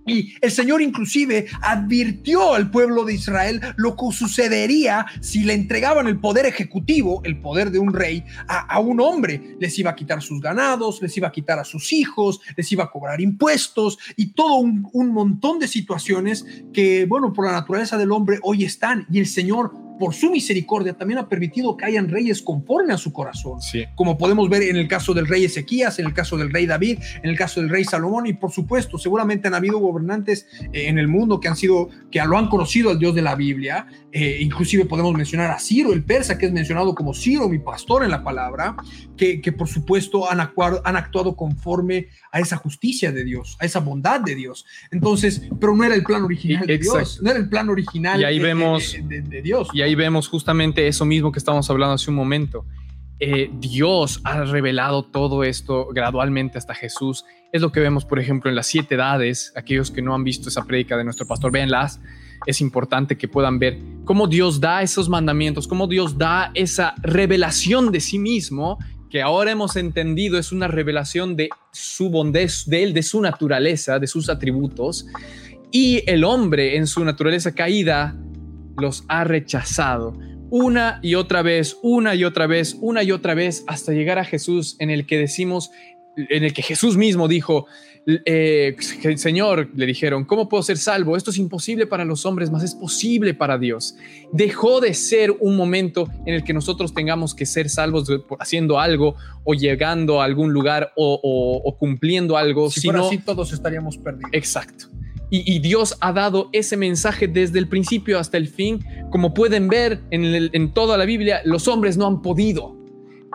Y el Señor inclusive advirtió al pueblo de Israel lo que sucedería si le entregaban el poder ejecutivo, el poder de un rey, a, un hombre. Les iba a quitar sus ganados, les iba a quitar a sus hijos, les iba a cobrar impuestos y todo un, montón de situaciones que, bueno, por la naturaleza del hombre hoy están. Y el Señor por su misericordia, también ha permitido que hayan reyes conforme a su corazón. Como podemos ver en el caso del rey Ezequías, en el caso del rey David, en el caso del rey Salomón, y por supuesto, seguramente han habido gobernantes eh, en el mundo que han sido, que lo han conocido al Dios de la Biblia. Eh, inclusive podemos mencionar a Ciro, el persa, que es mencionado como Ciro, mi pastor en la palabra, que, que por supuesto han actuado, han actuado conforme a esa justicia de Dios, a esa bondad de Dios. Entonces, pero no era el plan original de Dios, no era el plan original y ahí vemos, de, de Dios ahí vemos justamente eso mismo que estábamos hablando hace un momento. Eh, Dios ha revelado todo esto gradualmente hasta Jesús. Es lo que vemos, por ejemplo, en las siete edades. Aquellos que no han visto esa prédica de nuestro pastor, véanlas. Es importante que puedan ver cómo Dios da esos mandamientos, cómo Dios da esa revelación de sí mismo, que ahora hemos entendido es una revelación de su bondad, de él, de su naturaleza, de sus atributos. Y el hombre en su naturaleza caída los ha rechazado una y otra vez, una y otra vez, una y otra vez, hasta llegar a Jesús en el que decimos, en el que Jesús mismo dijo, eh, Señor, le dijeron, ¿cómo puedo ser salvo? Esto es imposible para los hombres, más es posible para Dios. Dejó de ser un momento en el que nosotros tengamos que ser salvos haciendo algo o llegando a algún lugar o, cumpliendo algo. Si sino, así, todos estaríamos perdidos. Exacto. Y, Dios ha dado ese mensaje desde el principio hasta el fin. Como pueden ver en, toda la Biblia, los hombres no han podido.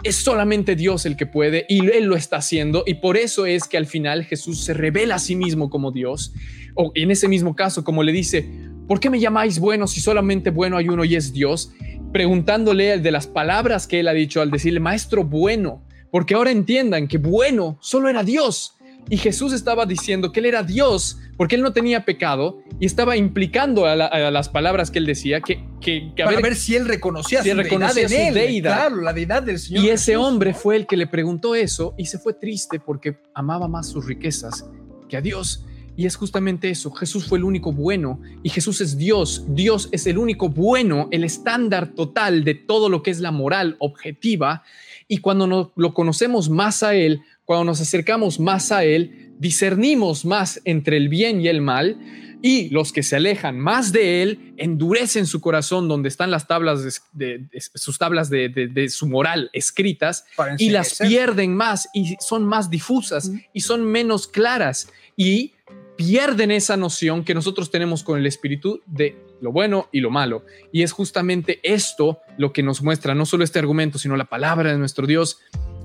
Es solamente Dios el que puede y Él lo está haciendo. Y por eso es que al final Jesús se revela a sí mismo como Dios. O en ese mismo caso, como le dice, ¿por qué me llamáis bueno si solamente bueno hay uno y es Dios? Preguntándole de las palabras que Él ha dicho al decirle, Maestro bueno, porque ahora entiendan que bueno solo era Dios. Y Jesús estaba diciendo que Él era Dios porque Él no tenía pecado y estaba implicando a, las palabras que Él decía que... que, Para ver, si Él reconocía, si su, reconocía deidad, Claro, la deidad del Señor. Y ese hombre fue el que le preguntó eso y se fue triste porque amaba más sus riquezas que a Dios. Y es justamente eso, Jesús fue el único bueno y Jesús es Dios, Dios es el único bueno, el estándar total de todo lo que es la moral objetiva. Y cuando lo conocemos más a Él, cuando nos acercamos más a Él, discernimos más entre el bien y el mal, y los que se alejan más de Él endurecen su corazón donde están las tablas de, sus tablas de, su moral escritas y las pierden más y son más difusas y son menos claras y pierden esa noción que nosotros tenemos con el espíritu de lo bueno y lo malo. Y es justamente esto lo que nos muestra no solo este argumento, sino la palabra de nuestro Dios.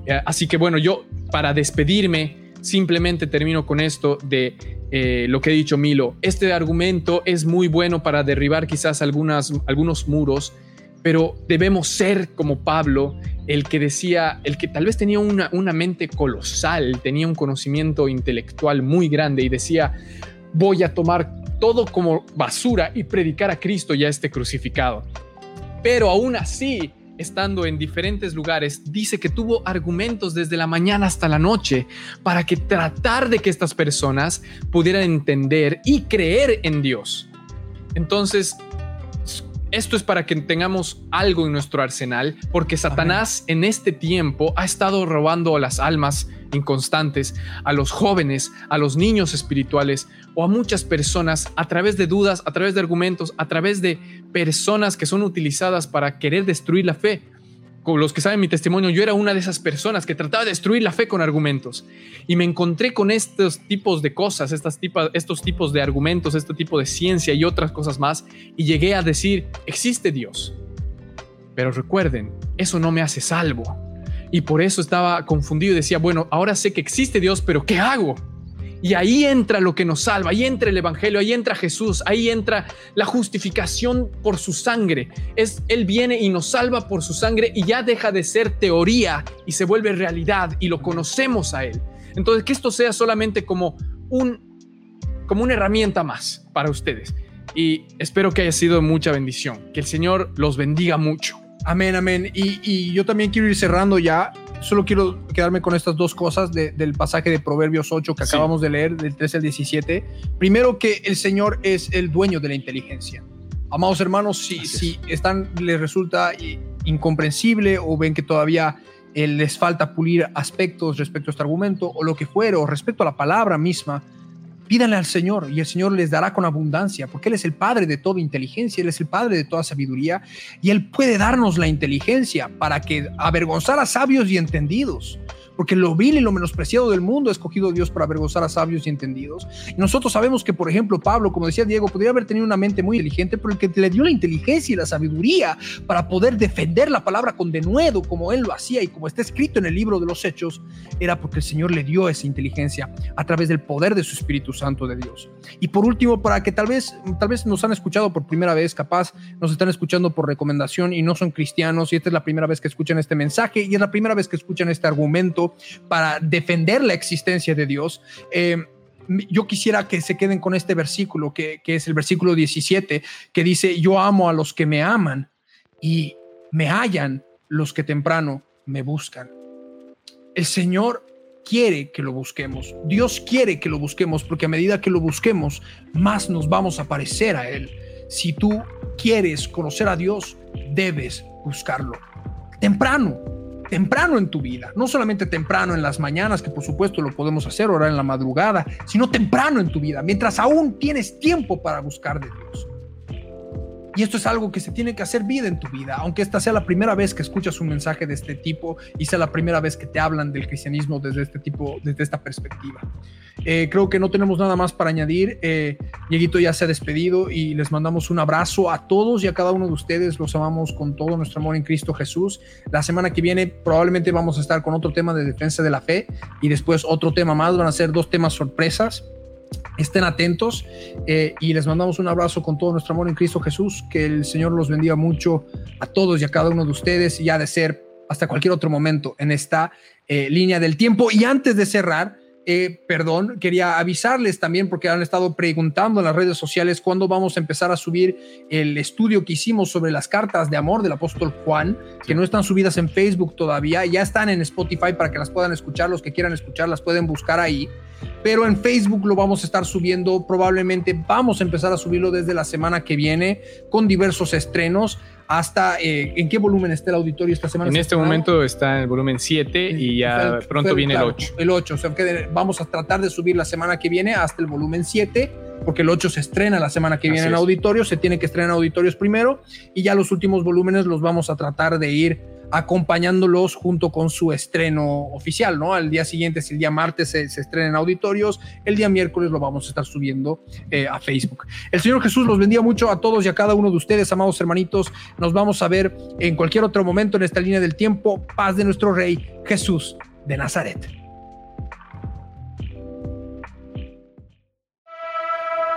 Eh, así que bueno, yo para despedirme, simplemente termino con esto de eh, lo que ha dicho Milo. Este argumento es muy bueno para derribar quizás algunas, algunos muros, pero debemos ser como Pablo, el que decía, el que tal vez tenía una, una mente colosal, tenía un conocimiento intelectual muy grande y decía, voy a tomar todo como basura y predicar a Cristo ya este crucificado. Pero aún así, estando en diferentes lugares, dice que tuvo argumentos desde la mañana hasta la noche para que tratar de que estas personas pudieran entender y creer en Dios. Entonces, esto es para que tengamos algo en nuestro arsenal, porque Satanás en este tiempo ha estado robando las almas inconstantes, a los jóvenes, a los niños espirituales o a muchas personas a través de dudas, a través de argumentos, a través de personas que son utilizadas para querer destruir la fe los que saben mi testimonio, yo era una de esas personas que trataba de destruir la fe con argumentos. Y me encontré con estos tipos de cosas, estos tipos de argumentos, este tipo de ciencia y otras cosas más. Y llegué a decir, existe Dios. Pero recuerden, eso no me hace salvo. Y por eso estaba confundido y decía, bueno, ahora sé que existe Dios, pero ¿qué hago? Y ahí entra lo que nos salva, ahí entra el Evangelio, ahí entra Jesús, ahí entra la justificación por su sangre. Es, él viene y nos salva por su sangre y ya deja de ser teoría y se vuelve realidad y lo conocemos a Él. Entonces, que esto sea solamente como, un, como una herramienta más para ustedes. Y espero que haya sido mucha bendición. Que el Señor los bendiga mucho. Amén, amén. Y, y yo también quiero ir cerrando ya solo quiero quedarme con estas dos cosas del pasaje de Proverbios 8 que acabamos de leer, del 13 al 17. Primero, que el Señor es el dueño de la inteligencia. Amados hermanos, si, si están, les resulta incomprensible o ven que todavía eh, les falta pulir aspectos respecto a este argumento o lo que fuera, o respecto a la palabra misma, Pídanle al Señor y el Señor les dará con abundancia, porque Él es el Padre de toda inteligencia, Él es el Padre de toda sabiduría y Él puede darnos la inteligencia para que avergonzar a sabios y entendidos porque lo vil y lo menospreciado del mundo ha escogido Dios para avergonzar a sabios y entendidos. Y nosotros sabemos que, por ejemplo, Pablo, como decía Diego, podría haber tenido una mente muy inteligente, pero el que le dio la inteligencia y la sabiduría para poder defender la palabra con denuedo, como él lo hacía y como está escrito en el libro de los Hechos, era porque el Señor le dio esa inteligencia a través del poder de su Espíritu Santo de Dios. Y por último, para que tal vez, tal vez nos han escuchado por primera vez, capaz nos están escuchando por recomendación y no son cristianos, y esta es la primera vez que escuchan este mensaje y es la primera vez que escuchan este argumento para defender la existencia de Dios. Eh, yo quisiera que se queden con este versículo, que, que es el versículo 17, que dice, yo amo a los que me aman y me hallan los que temprano me buscan. El Señor quiere que lo busquemos. Dios quiere que lo busquemos porque a medida que lo busquemos, más nos vamos a parecer a Él. Si tú quieres conocer a Dios, debes buscarlo. Temprano, temprano en tu vida, no solamente temprano en las mañanas, que por supuesto lo podemos hacer, orar en la madrugada, sino temprano en tu vida, mientras aún tienes tiempo para buscar de Dios. Y esto es algo que se tiene que hacer vida en tu vida, aunque esta sea la primera vez que escuchas un mensaje de este tipo y sea la primera vez que te hablan del cristianismo desde este tipo, desde esta perspectiva. Eh, creo que no tenemos nada más para añadir. Eh, Dieguito ya se ha despedido y les mandamos un abrazo a todos y a cada uno de ustedes. Los amamos con todo nuestro amor en Cristo Jesús. La semana que viene probablemente vamos a estar con otro tema de defensa de la fe y después otro tema más. Van a ser dos temas sorpresas. Estén atentos eh, y les mandamos un abrazo con todo nuestro amor en Cristo Jesús. Que el Señor los bendiga mucho a todos y a cada uno de ustedes y ha de ser hasta cualquier otro momento en esta eh, línea del tiempo. Y antes de cerrar, eh, perdón, quería avisarles también porque han estado preguntando en las redes sociales cuándo vamos a empezar a subir el estudio que hicimos sobre las cartas de amor del apóstol Juan, que no están subidas en Facebook todavía, ya están en Spotify para que las puedan escuchar, los que quieran escucharlas pueden buscar ahí pero en Facebook lo vamos a estar subiendo, probablemente vamos a empezar a subirlo desde la semana que viene con diversos estrenos hasta eh, en qué volumen está el auditorio esta semana. En este momento está en el volumen 7 y ya pronto viene el 8. El 8, o sea que vamos a tratar de subir la semana que viene hasta el volumen 7 porque el 8 se estrena la semana que viene en auditorios, se tiene que estrenar en auditorios primero y ya los últimos volúmenes los vamos a tratar de ir acompañándolos junto con su estreno oficial, ¿no? Al día siguiente, si el día martes se, estrena en auditorios, el día miércoles lo vamos a estar subiendo eh, a Facebook. El Señor Jesús los bendiga mucho a todos y a cada uno de ustedes, amados hermanitos. Nos vamos a ver en cualquier otro momento en esta línea del tiempo. Paz de nuestro Rey Jesús de Nazaret.